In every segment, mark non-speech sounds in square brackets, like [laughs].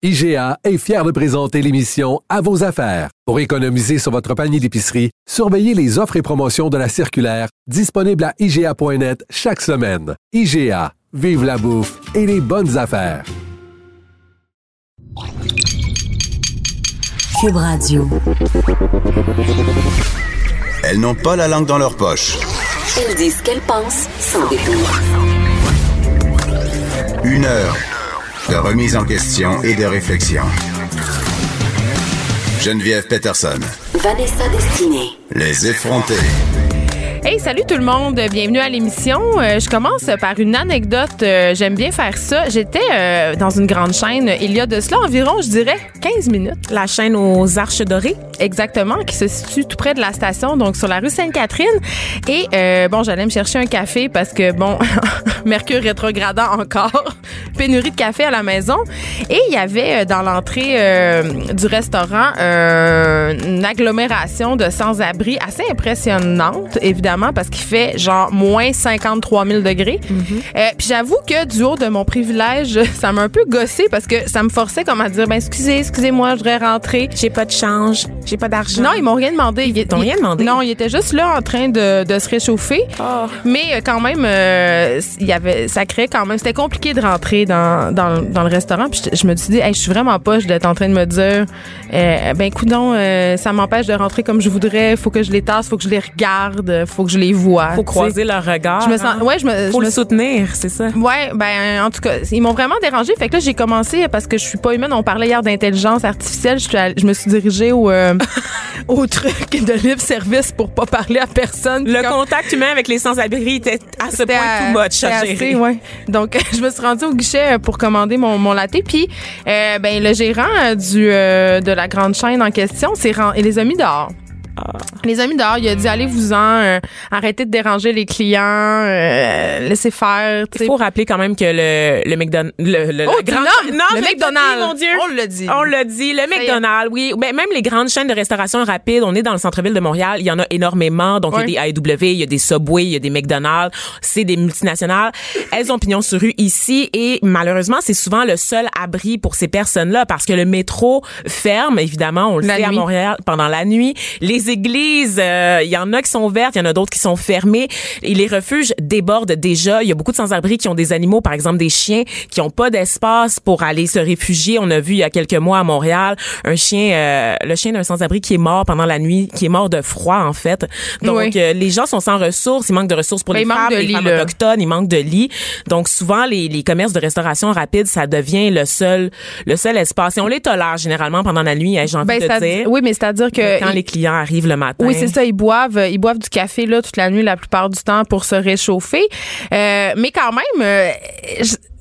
IGA est fier de présenter l'émission À vos affaires. Pour économiser sur votre panier d'épicerie, surveillez les offres et promotions de la circulaire disponible à IGA.net chaque semaine. IGA, vive la bouffe et les bonnes affaires. Cube Radio. Elles n'ont pas la langue dans leur poche. Elles disent ce qu'elles pensent sans détour. Une heure de remise en question et de réflexion. Geneviève Peterson. Vanessa Destinée. Les effrontés. Hey, salut tout le monde, bienvenue à l'émission. Euh, je commence par une anecdote, euh, j'aime bien faire ça. J'étais euh, dans une grande chaîne il y a de cela environ, je dirais, 15 minutes. La chaîne aux Arches Dorées. Exactement, qui se situe tout près de la station, donc sur la rue Sainte-Catherine. Et bon, j'allais me chercher un café parce que, bon, [laughs] Mercure rétrogradant encore, [laughs] pénurie de café à la maison. Et il y avait dans l'entrée du restaurant une agglomération de sans-abri assez impressionnante, évidemment parce qu'il fait genre moins 53 000 degrés. Euh, puis j'avoue que du haut de mon privilège, [laughs] ça m'a un peu gossé parce que ça me forçait comme à dire ben excusez, excusez-moi, je voudrais rentrer. J'ai pas de change, j'ai pas d'argent. Non, ils m'ont rien demandé. Ils t'ont rien demandé? Non, ils étaient juste là en train de, de se réchauffer. Oh. Mais euh, quand même, euh, il y avait, ça créait quand même, c'était compliqué de rentrer dans, dans, dans le restaurant. Puis je, je me suis dit, hey, je suis vraiment poche d'être en train de me dire, euh, ben euh, ça m'empêche de rentrer comme je voudrais. Faut que je les tasse, faut que je les regarde, faut que je les vois. Faut croiser leur regard. Je me sens, hein. ouais, je me, Faut je le me soutenir, c'est ça. Ouais, ben en tout cas, ils m'ont vraiment dérangé. Fait que là, j'ai commencé parce que je suis pas humaine. On parlait hier d'intelligence artificielle. Je, suis allée- je me suis dirigée au euh, [laughs] au truc de libre service pour pas parler à personne. Le comme- contact humain avec les sans-abri était à ce point à- tout much à assez, gérer. ouais. Donc, [laughs] je me suis rendue au guichet euh, pour commander mon, mon latte. Puis, euh, ben, le gérant du, euh, de la grande chaîne en question, c'est ren- il les a mis dehors. Les amis dehors, il a dit allez-vous-en, euh, arrêtez de déranger les clients, euh, laissez faire. Il faut rappeler quand même que le, le McDonald's, le, le, Oh, le grand, non, le McDonald's. dit, mon Dieu. On l'a dit. On le. McDonald's, oui. Ben, même les grandes chaînes de restauration rapide, on est dans le centre-ville de Montréal, il y en a énormément. Donc, Ouais. il y a des AEW, il y a des Subway, il y a des McDonald's. C'est des multinationales. Elles ont pignon sur rue ici et malheureusement, c'est souvent le seul abri pour ces personnes-là parce que le métro ferme, évidemment, on le La sait à. Montréal pendant la nuit. Les églises, euh, il y en a qui sont ouvertes, il y en a d'autres qui sont fermées. Et les refuges débordent déjà. Il y a beaucoup de sans-abri qui ont des animaux, par exemple des chiens, qui ont pas d'espace pour aller se réfugier. On a vu il y a quelques mois à Montréal un chien, euh, le chien d'un sans-abri qui est mort pendant la nuit, qui est mort de froid en fait. Donc Oui. euh, les gens sont sans ressources, il manque de ressources pour Ben, les femmes, de les lits, femmes là. autochtones, il manque de lits. Donc souvent les, les commerces de restauration rapide, ça devient le seul le seul espace. Et on les tolère généralement pendant la nuit, hein, j'ai envie Ben, de dire. oui, mais c'est-à-dire que quand les clients arrivent le matin. Oui, c'est ça. Ils boivent, ils boivent du café là toute la nuit, la plupart du temps, pour se réchauffer. Euh, mais quand même, euh,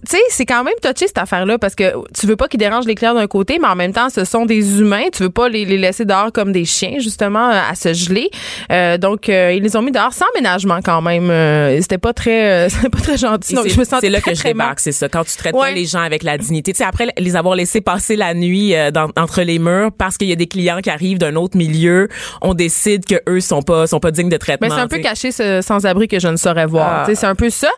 tu sais, c'est quand même touché cette affaire-là parce que tu veux pas qu'ils dérangent les clients d'un côté, mais en même temps, ce sont des humains. Tu veux pas les, les laisser dehors comme des chiens, justement, à se geler. Euh, donc, euh, ils les ont mis dehors sans ménagement quand même. Euh, c'était pas très, euh, [laughs] pas très gentil. Donc, c'est- je me sentais c'est là que je débarque, c'est ça. Quand tu traites Ouais. pas les gens avec la dignité. Tu sais, après les avoir laissés passer la nuit euh, dans- entre les murs parce qu'il y a des clients qui arrivent d'un autre milieu, on décide que eux sont pas sont pas dignes de traitement. Mais c'est un peu caché ce sans-abri que je ne saurais voir. Ah. C'est un peu ça.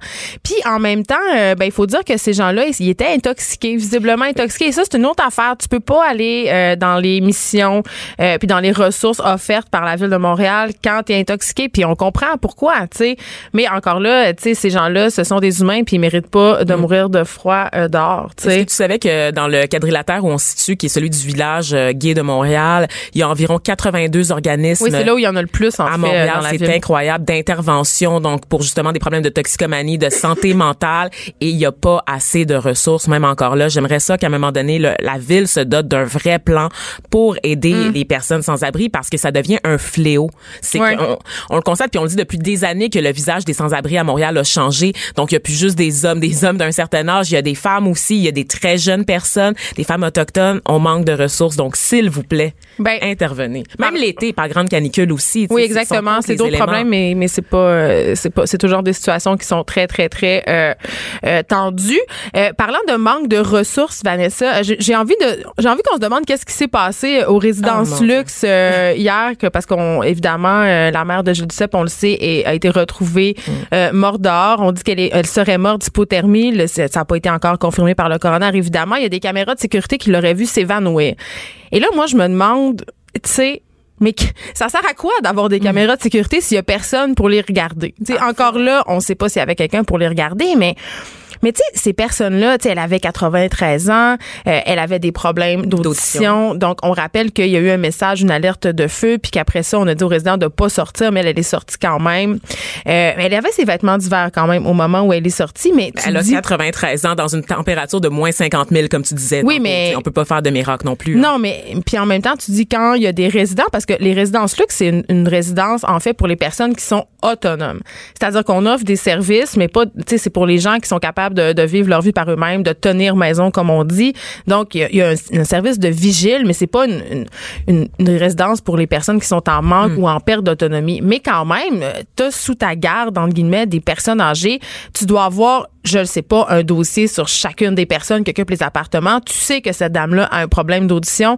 Puis en même temps, euh, ben il faut dire que ces gens-là, ils, étaient intoxiqués, visiblement intoxiqués. Et ça, c'est une autre affaire. Tu peux pas aller euh, dans les missions euh, puis dans les ressources offertes par la ville de Montréal quand tu es intoxiqué. Puis on comprend pourquoi, tu sais. Mais encore là, tu sais, ces gens-là, ce sont des humains puis ils méritent pas de mourir de froid euh, dehors, tu Est-ce que tu savais que dans le quadrilatère où on se situe, qui est celui du village euh, gay de Montréal, il y a environ 82 organismes Oui, c'est là où il y en a le plus en à fait Montréal, c'est incroyable d'intervention donc pour justement des problèmes de toxicomanie, de santé [laughs] mentale et il y a pas assez de ressources même encore là. J'aimerais ça qu'à un moment donné le- la ville se dote d'un vrai plan pour aider Mm. les personnes sans abri parce que ça devient un fléau. C'est Ouais. qu'on- on, le constate puis on le dit depuis des années que le visage des sans-abri à Montréal a changé. Donc il y a plus juste des hommes, des hommes d'un certain âge, il y a des femmes aussi, il y a des très jeunes personnes, des femmes autochtones, on manque de ressources. Donc s'il vous plaît, Ben, intervenez. Même l'été par grande canicule aussi. Oui, exactement. C'est d'autres problèmes, mais mais c'est pas euh, c'est pas c'est toujours des situations qui sont très très très euh, euh, tendues. Euh, parlant de manque de ressources, Vanessa, j'ai j'ai envie de, j'ai envie qu'on se demande qu'est-ce qui s'est passé aux résidences Oh, luxe euh, [laughs] hier, que parce qu'on évidemment euh, la mère de Gilles Duceppe, on le sait, est- a été retrouvée Mm. euh, morte dehors. On dit qu'elle elle serait morte d'hypothermie. Le- Ça n'a pas été encore confirmé par le coroner, évidemment. Il y a des caméras de sécurité qui l'auraient vu s'évanouir. Et là, moi, je me demande, tu sais. Mais ça sert à quoi d'avoir des caméras de sécurité s'il y a personne pour les regarder? Tu sais, encore là, on sait pas s'il y avait quelqu'un pour les regarder, mais mais tu sais, ces personnes-là, tu sais, elle avait 93 ans, euh, elle avait des problèmes d'audition. Donc, on rappelle qu'il y a eu un message, une alerte de feu, puis qu'après ça, on a dit aux résidents de pas sortir, mais elle, elle est sortie quand même. Euh, elle avait ses vêtements d'hiver quand même au moment où elle est sortie, mais tu Elle a dis- 93 ans dans une température de moins 50 000, comme tu disais. Oui, mais- On peut pas faire de miracle non plus. hein. Non, mais puis en même temps, tu dis quand il y a des résidents, parce que les résidences luxe, c'est une, une résidence en fait pour les personnes qui sont autonomes. C'est-à-dire qu'on offre des services, mais pas, tu sais, c'est pour les gens qui sont capables de, de vivre leur vie par eux-mêmes, de tenir maison comme on dit. Donc il y a, il y a un, un service de vigile, mais c'est pas une, une, une- une résidence pour les personnes qui sont en manque ou en perte d'autonomie. Mais quand même, tu as sous ta garde, entre guillemets, des personnes âgées. Tu dois avoir je ne sais pas, un dossier sur chacune des personnes qui occupent les appartements. Tu sais que cette dame-là a un problème d'audition.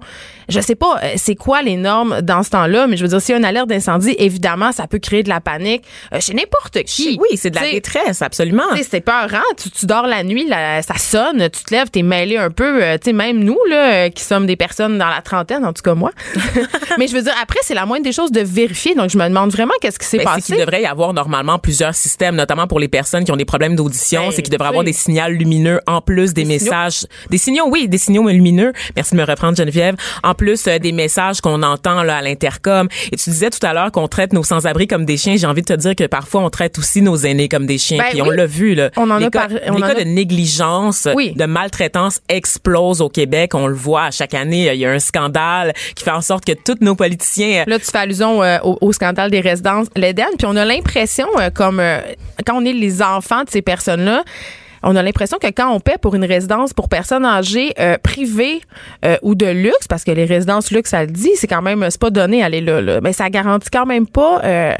Je sais pas euh, c'est quoi les normes dans ce temps-là, mais je veux dire, s'il y a une alerte d'incendie, évidemment, ça peut créer de la panique euh, chez n'importe qui. Oui, c'est de la détresse, absolument. c'est peurant. Tu, tu dors la nuit, là, ça sonne, tu te lèves, t'es mêlé un peu. euh, tu sais, même nous, là, euh, qui sommes des personnes dans la trentaine, en tout cas moi. [laughs] Mais je veux dire, après, c'est la moindre des choses de vérifier. Donc, je me demande vraiment qu'est-ce qui s'est Ben, c'est passé. qu'il devrait y avoir normalement plusieurs systèmes, notamment pour les personnes qui ont des problèmes d'audition. Ben, c'est qu'il devrait tu avoir des signaux lumineux en plus des, Des signaux. messages. Des signaux, oui, des signaux lumineux. Merci de me reprendre, Geneviève. En plus euh, des messages qu'on entend là à l'intercom. Et tu disais tout à l'heure qu'on traite nos sans-abri comme des chiens. J'ai envie de te dire que parfois on traite aussi nos aînés comme des chiens. Ben Puis on l'a vu là. On en a par- on les cas a- de négligence, Oui. de maltraitance explosent au Québec. On le voit à chaque année. Il y a un scandale qui fait en sorte que tous nos politiciens Là, tu fais allusion euh, au, au scandale des résidences l'Éden, puis on a l'impression, euh, comme euh, quand on est les enfants de ces personnes-là, on a l'impression que quand on paie pour une résidence pour personnes âgées euh, privées euh, ou de luxe, parce que les résidences luxe, ça le dit, c'est quand même, c'est pas donné aller là, là. mais ça garantit quand même pas euh,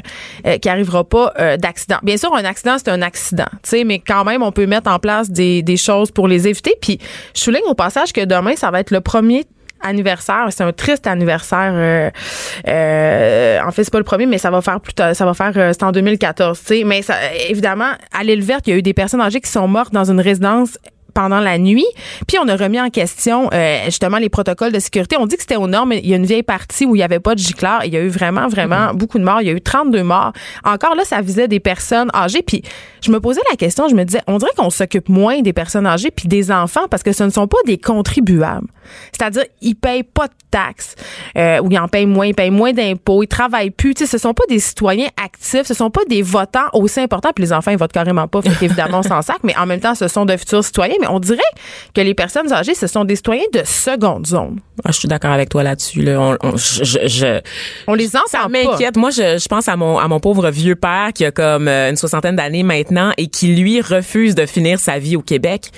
euh, qu'il arrivera pas euh, d'accident. Bien sûr, un accident, c'est un accident, tu mais quand même, on peut mettre en place des, des choses pour les éviter. Puis, je souligne au passage que demain, ça va être le premier anniversaire. C'est un triste anniversaire. euh, euh, en fait, c'est pas le premier, mais ça va faire plus tard. Ça va faire. euh, c'est en 2014. Tu sais, mais ça, évidemment, à l'île verte, il y a eu des personnes âgées qui sont mortes dans une résidence pendant la nuit. Puis on a remis en question euh, justement les protocoles de sécurité. On dit que c'était aux normes, mais il y a une vieille partie où il y avait pas de gicleur. Il y a eu vraiment, vraiment beaucoup de morts. Il y a eu 32 morts. Encore là, ça visait des personnes âgées. Puis je me posais la question, je me disais, on dirait qu'on s'occupe moins des personnes âgées puis des enfants parce que ce ne sont pas des contribuables. C'est-à-dire, ils payent pas de taxes euh, ou ils en payent moins, ils payent moins d'impôts, ils travaillent plus. Tu sais, ce sont pas des citoyens actifs, ce sont pas des votants aussi importants. Puis les enfants, ils votent carrément pas, fait qu'évidemment, on s'en sac. Mais en même temps, ce sont de futurs citoyens. Mais on dirait que les personnes âgées, ce sont des citoyens de seconde zone. Ah, je suis d'accord avec toi là-dessus. Là. On, on- je, je- je- On les entend ça m'inquiète. Moi, je, je pense à mon à mon pauvre vieux père qui a comme euh, une soixantaine d'années maintenant et qui lui refuse de finir sa vie au Québec.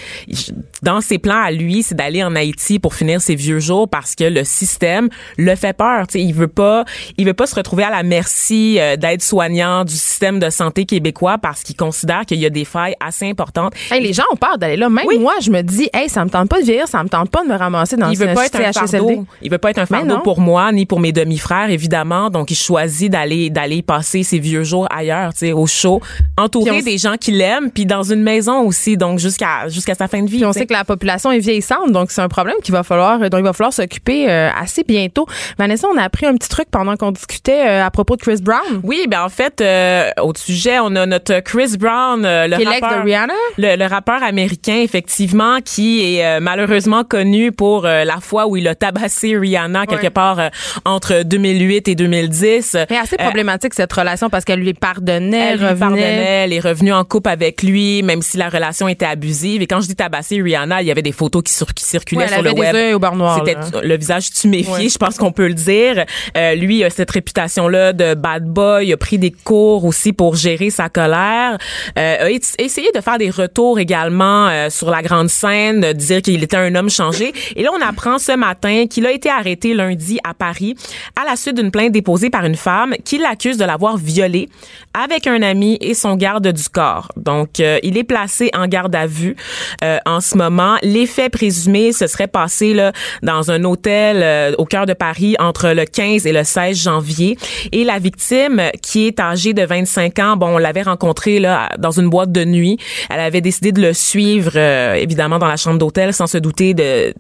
Dans ses plans à lui, c'est d'aller en Haïti pour finir ses vieux jours parce que le système le fait peur. Tu sais, il veut pas, il veut pas se retrouver à la merci euh, d'aide soignant du système de santé québécois parce qu'il considère qu'il y a des failles assez importantes. Hey, les gens ont peur d'aller là. Même Oui. Moi, je me dis, hey, ça me tente pas de vieillir, ça me tente pas de me ramasser dans il veut pas être un fardeau. Il veut pas être un fardeau pour moi ni pour mes demi-frères évidemment. Donc il choisit d'aller d'aller passer ses vieux jours ailleurs, tu sais, au chaud, entouré des gens qui l'aiment, puis dans une maison aussi, donc jusqu'à jusqu'à sa fin de vie. Puis on sait que la population est vieillissante, donc c'est un problème qu'il va falloir, dont il va falloir s'occuper euh, assez bientôt. Vanessa, on a appris un petit truc pendant qu'on discutait euh, à propos de Chris Brown. Oui, ben en fait, euh, au sujet, on a notre Chris Brown, euh, le rappeur, de Rihanna? le, le rappeur américain, effectivement, qui est euh, malheureusement connu pour euh, la fois où il a tabassé Rihanna quelque Ouais. part euh, entre 2008 et 2010. Mais assez problématique cette relation parce qu'elle lui pardonnait, Elle lui revenait. pardonnait, elle est revenue en couple avec lui, même si la relation était abusive. Et quand je dis tabasser Rihanna, il y avait des photos qui, sur- qui circulaient elle sur le web. yeux au beurre noir, C'était là. le visage tuméfié, Ouais. je pense qu'on peut le dire. Euh, lui a cette réputation-là de bad boy. Il a pris des cours aussi pour gérer sa colère. Euh, a essayé de faire des retours également euh, sur la grande scène, dire qu'il était un homme changé. Et là, on apprend ce matin qu'il a été arrêté lundi à Paris à la suite d'une plainte déposée par une femme qui l'accuse de l'avoir violé avec un ami et son garde du corps. Donc, euh, il est placé en garde à vue euh, en ce moment. Les faits présumés se seraient passés là, dans un hôtel euh, au cœur de Paris entre le 15 et le 16 janvier. Et la victime, qui est âgée de 25 ans, bon, on l'avait rencontrée là, dans une boîte de nuit. Elle avait décidé de le suivre, évidemment, dans la chambre d'hôtel sans se douter de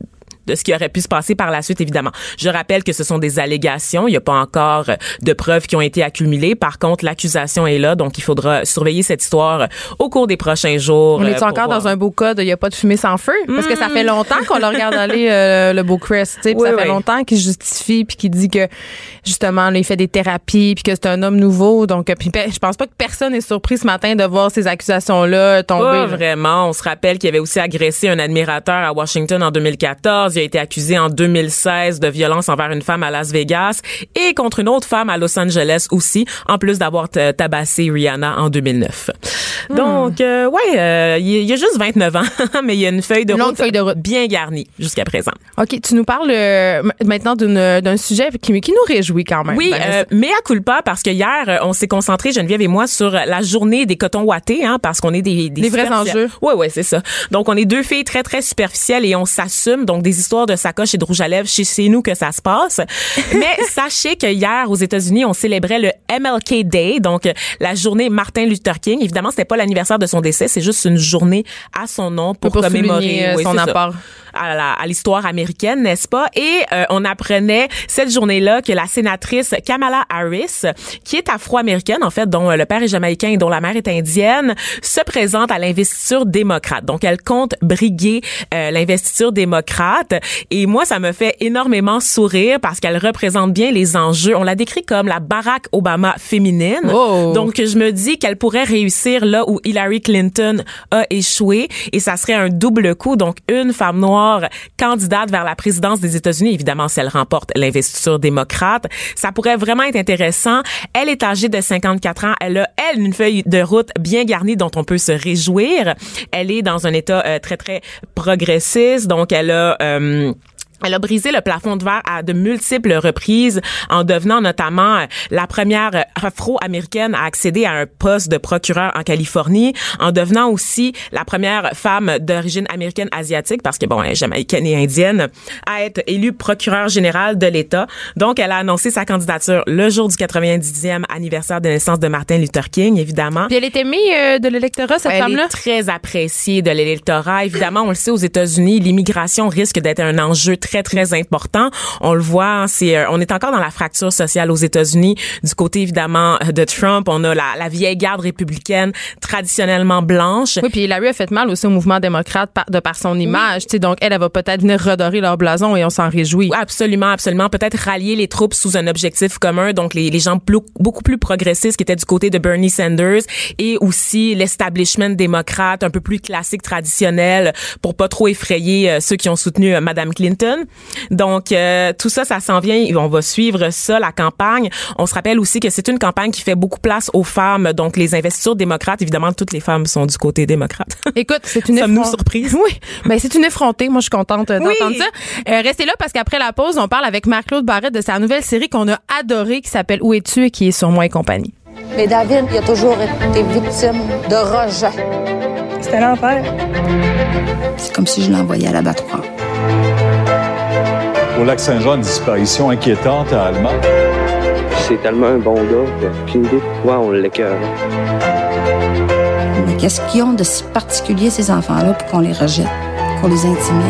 de ce qui aurait pu se passer par la suite, évidemment. Je rappelle que ce sont des allégations. Il n'y a pas encore de preuves qui ont été accumulées. Par contre, l'accusation est là, donc il faudra surveiller cette histoire au cours des prochains jours. On est euh, encore dans un beau code, il n'y a pas de fumée sans feu? Parce que ça fait longtemps qu'on le regarde aller, euh, le beau Chris, Oui, ça fait oui. longtemps qu'il justifie puis qu'il dit que, justement, là, il fait des thérapies puis que c'est un homme nouveau. Donc, euh, puis je pense pas que personne est surpris ce matin de voir ces accusations-là tomber. Pas vraiment. On se rappelle qu'il avait aussi agressé un admirateur à Washington en 2014. Il a été accusé en 2016 de violence envers une femme à Las Vegas et contre une autre femme à Los Angeles aussi, en plus d'avoir tabassé Rihanna en 2009. Hmm. Donc, euh, ouais, euh, il y a juste 29 ans, [laughs] mais il y a une feuille de, route feuille de route. bien garnie jusqu'à présent. OK, tu nous parles euh, maintenant d'une- d'un sujet qui, qui nous réjouit quand même. Oui, euh, mais à culpa parce que hier euh, on s'est concentré Geneviève et moi sur la journée des cotons ouatés hein parce qu'on est des des Les vrais enjeux. Ouais ouais, c'est ça. Donc on est deux filles très très superficielles et on s'assume donc des histoires de sacoche et de rouge à lèvres chez chez nous que ça se passe. [laughs] mais sachez que hier aux États-Unis, on célébrait le MLK Day, donc euh, la journée Martin Luther King. Évidemment, c'était pas l'anniversaire de son décès, c'est juste une journée à son nom pour, Pour commémorer euh, oui, son c'est ça apport. À l'histoire américaine, n'est-ce pas? Et euh, on apprenait cette journée-là que la sénatrice Kamala Harris, qui est afro-américaine en fait, dont euh, le père est jamaïcain et dont la mère est indienne, se présente à l'investiture démocrate. Donc elle compte briguer euh, l'investiture démocrate. Et moi, ça me fait énormément sourire parce qu'elle représente bien les enjeux. On la décrit comme la Barack Obama féminine. Oh. Donc je me dis qu'elle pourrait réussir là où Hillary Clinton a échoué et ça serait un double coup. Donc une femme noire candidate vers la présidence des États-Unis, évidemment si elle remporte l'investiture démocrate, ça pourrait vraiment être intéressant. Elle est âgée de 54 ans, elle a elle une feuille de route bien garnie dont on peut se réjouir. Elle est dans un état euh, très très progressiste, donc elle a euh, elle a brisé le plafond de verre à de multiples reprises en devenant notamment euh, la première euh, afro-américaine à accéder à un poste de procureur en Californie, en devenant aussi la première femme d'origine américaine asiatique, parce que bon, elle est jamaïcaine et indienne, à être élue procureur générale de l'État. Donc, elle a annoncé sa candidature le jour du 90e anniversaire de naissance de Martin Luther King, évidemment. Puis elle est aimée euh, de l'électorat, cette Elle femme-là? est très appréciée de l'électorat. Évidemment, on le sait aux États-Unis, l'immigration risque d'être un enjeu très très important. On le voit, hein, c'est euh, on est encore dans la fracture sociale aux États-Unis. Du côté évidemment de Trump, on a la, la vieille garde républicaine traditionnellement blanche. Oui, puis Hillary a fait mal aussi au mouvement démocrate par- de par son image. tu sais, Donc, elle, elle va peut-être venir redorer leur blason et on s'en réjouit. Absolument, absolument. Peut-être rallier les troupes sous un objectif commun. Donc, les, les gens plus- beaucoup plus progressistes qui étaient du côté de Bernie Sanders et aussi l'establishment démocrate un peu plus classique, traditionnel pour pas trop effrayer euh, ceux qui ont soutenu euh, Madame Clinton. Donc, euh, tout ça, ça s'en vient. et On va suivre ça, la campagne. On se rappelle aussi que c'est une campagne qui fait beaucoup place aux femmes. Donc, les investitures démocrates, évidemment, toutes les femmes sont du côté démocrate. [laughs] Écoute, c'est une Sommes-nous surprises? [laughs] Oui, ben c'est une effrontée. Moi, je suis contente euh, d'entendre Oui. ça. Euh, restez là parce qu'après la pause, on parle avec Marc-Claude Barrette de sa nouvelle série qu'on a adorée qui s'appelle Où es-tu et qui est sur moi et compagnie. Mais David, il a toujours été victime de rejet. C'était l'enfer. C'est comme si je l'envoyais à l'abattoir. Au lac Saint-Jean, une disparition inquiétante à Allemagne. C'est tellement un bon gars que aucune idée pourquoi on l'écœure. Mais qu'est-ce qu'ils ont de si particulier, ces enfants-là, pour qu'on les rejette, qu'on les intimide?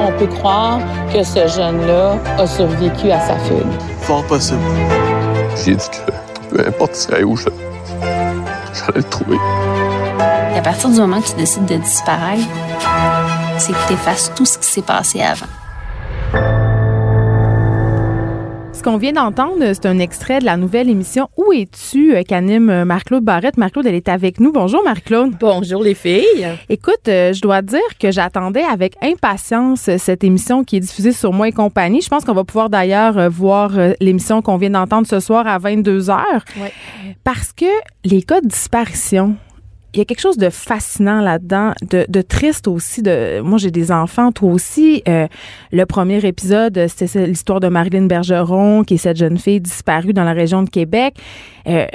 On peut croire que ce jeune-là a survécu à sa fugue. Fort possible. J'ai dit que peu importe si où je, j'allais le trouver. Et à partir du moment que tu décides de disparaître, c'est que tu effaces tout ce qui s'est passé avant. Ce qu'on vient d'entendre, c'est un extrait de la nouvelle émission Où es-tu euh, qu'anime euh, Marc-Claude Barrette. Marc-Claude, elle est avec nous. Bonjour Marc-Claude. Bonjour les filles. Écoute, euh, je dois dire que j'attendais avec impatience cette émission qui est diffusée sur Moi et compagnie. Je pense qu'on va pouvoir d'ailleurs voir l'émission qu'on vient d'entendre ce soir à 22 h Ouais. Parce que les cas de disparition, il y a quelque chose de fascinant là-dedans, de, triste aussi. De, moi, j'ai des enfants, toi aussi. Euh, le premier épisode, c'était l'histoire de Marilyn Bergeron, qui est cette jeune fille disparue dans la région de Québec. Euh,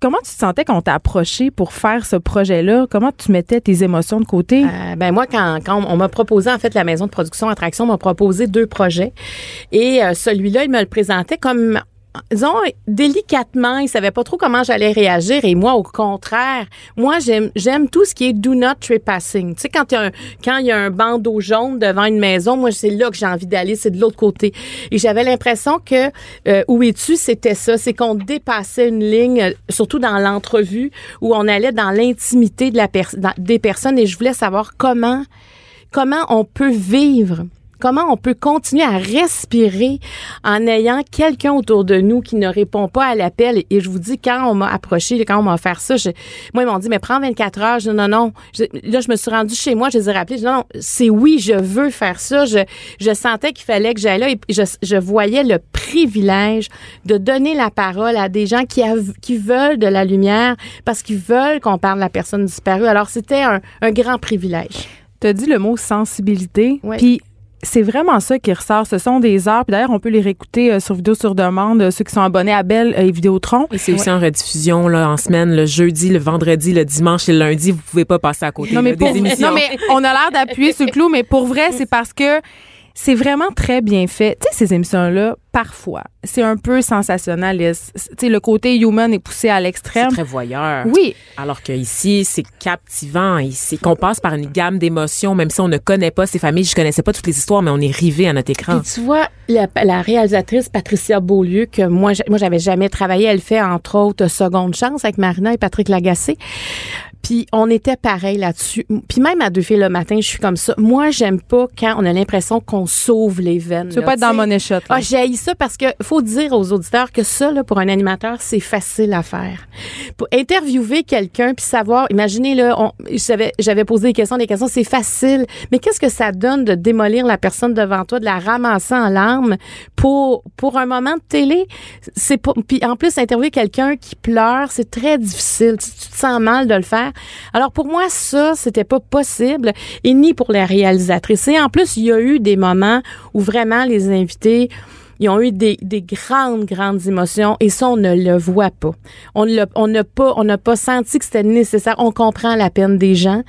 comment tu te sentais quand t'a approché pour faire ce projet-là? Comment tu mettais tes émotions de côté? Euh, ben moi, quand, quand on m'a proposé, en fait, la maison de production Attraction m'a proposé deux projets. Et euh, celui-là, il me le présentait comme disons délicatement, il savait pas trop comment j'allais réagir et moi au contraire, moi j'aime j'aime tout ce qui est do not trespassing. Tu sais quand il y a un quand il y a un bandeau jaune devant une maison, moi c'est là que j'ai envie d'aller, c'est de l'autre côté. Et j'avais l'impression que euh, où es-tu c'était ça, c'est qu'on dépassait une ligne euh, surtout dans l'entrevue où on allait dans l'intimité de la des personnes et je voulais savoir comment comment on peut vivre comment on peut continuer à respirer en ayant quelqu'un autour de nous qui ne répond pas à l'appel? Et, je vous dis, quand on m'a approché, quand on m'a offert ça, moi, ils m'ont dit, mais prends 24 heures. Je dis, non, non. là, je me suis rendue chez moi, je les ai rappelés. Je dis, non, non, c'est oui, je veux faire ça. Je, je sentais qu'il fallait que j'aille là et je, je voyais le privilège de donner la parole à des gens qui, qui veulent de la lumière parce qu'ils veulent qu'on parle de la personne disparue. Alors, c'était un, un grand privilège. Tu as dit le mot sensibilité. Puis c'est vraiment ça qui ressort. Ce sont des heures. Puis d'ailleurs, on peut les réécouter euh, sur vidéo sur demande, euh, ceux qui sont abonnés à Belle et Vidéotron. Et c'est aussi en rediffusion là, en semaine, le jeudi, le vendredi, le dimanche et le lundi. Vous pouvez pas passer à côté non, mais des émissions. Non, mais on a l'air d'appuyer sur le clou, mais pour vrai, [laughs] c'est parce que c'est vraiment très bien fait. Tu sais, ces émissions-là, parfois, c'est un peu sensationnaliste. Tu sais, le côté human est poussé à l'extrême. C'est très voyeur. Oui. Alors que ici, c'est captivant. Ici, qu'on passe par une gamme d'émotions, même si on ne connaît pas ces familles. Je connaissais pas toutes les histoires, mais on est rivé à notre écran. tu vois, la, réalisatrice Patricia Beaulieu, que moi, moi, j'avais jamais travaillé, elle fait entre autres Seconde Chance avec Marina et Patrick Lagacé. Puis on était pareil là-dessus. Puis même à deux filles le matin, je suis comme ça. Moi, j'aime pas quand on a l'impression qu'on sauve les veines. Tu veux pas être dans mon échec. Ah, j'ai ça parce que faut dire aux auditeurs que ça, là, pour un animateur, c'est facile à faire. Pour interviewer quelqu'un puis savoir, imaginez là, j'avais posé des questions, des questions, c'est facile. Mais qu'est-ce que ça donne de démolir la personne devant toi, de la ramasser en larmes pour pour un moment de télé C'est puis en plus interviewer quelqu'un qui pleure, c'est très difficile. Tu, tu te sens mal de le faire. Alors pour moi, ça, c'était pas possible et ni pour les réalisatrices. Et en plus, il y a eu des moments où vraiment les invités ils ont eu des, des grandes, grandes émotions et ça, on ne le voit pas. On n'a on pas, on n'a pas senti que c'était nécessaire. On comprend la peine des gens.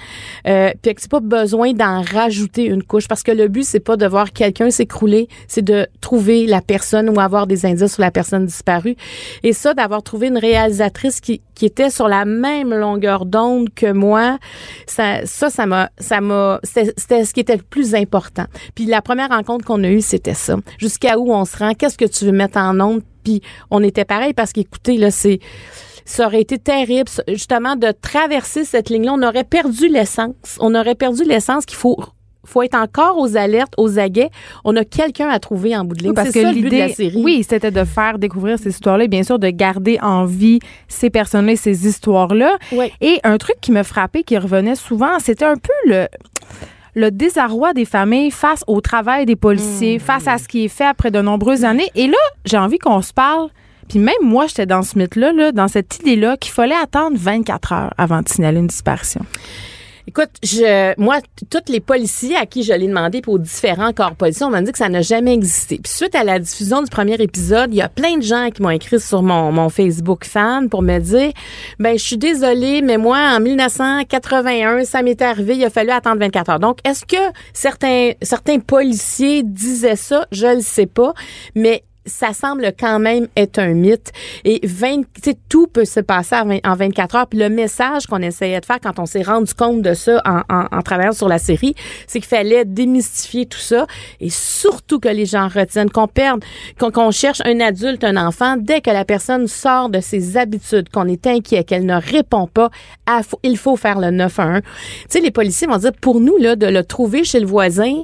Euh, puis que c'est pas besoin d'en rajouter une couche parce que le but, c'est pas de voir quelqu'un s'écrouler, c'est de trouver la personne ou avoir des indices sur la personne disparue. Et ça, d'avoir trouvé une réalisatrice qui, qui était sur la même longueur d'onde que moi, ça, ça, ça m'a, ça m'a, c'était ce qui était le plus important. Puis la première rencontre qu'on a eue, c'était ça. Jusqu'à où on Qu'est-ce que tu veux mettre en onde? Puis on était pareil parce qu'écoutez, là, c'est ça aurait été terrible, justement, de traverser cette ligne-là. On aurait perdu l'essence. On aurait perdu l'essence qu'il faut faut être encore aux alertes, aux aguets. On a quelqu'un à trouver en bout de ligne. parce que l'idée, oui, c'était de faire découvrir ces histoires-là, bien sûr, de garder en vie ces personnes-là, ces histoires-là. Et un truc qui me frappait, qui revenait souvent, c'était un peu le le désarroi des familles face au travail des policiers, mmh. face à ce qui est fait après de nombreuses années. Et là, j'ai envie qu'on se parle. Puis même moi, j'étais dans ce mythe-là, là, dans cette idée-là, qu'il fallait attendre 24 heures avant de signaler une disparition. Écoute, je, moi, tous les policiers à qui je l'ai demandé pour différents corps policiers, on m'a dit que ça n'a jamais existé. Puis suite à la diffusion du premier épisode, il y a plein de gens qui m'ont écrit sur mon, mon Facebook fan pour me dire, ben, je suis désolée, mais moi, en 1981, ça m'est arrivé, il a fallu attendre 24 heures. Donc, est-ce que certains, certains policiers disaient ça? Je ne sais pas. Mais ça semble quand même être un mythe. Et 20, tout peut se passer en 24 heures. Le message qu'on essayait de faire quand on s'est rendu compte de ça en, en, en travaillant sur la série, c'est qu'il fallait démystifier tout ça et surtout que les gens retiennent, qu'on perde, qu'on cherche un adulte, un enfant, dès que la personne sort de ses habitudes, qu'on est inquiet, qu'elle ne répond pas, il faut faire le 911. Tu sais, les policiers vont dire, pour nous, là, de le trouver chez le voisin,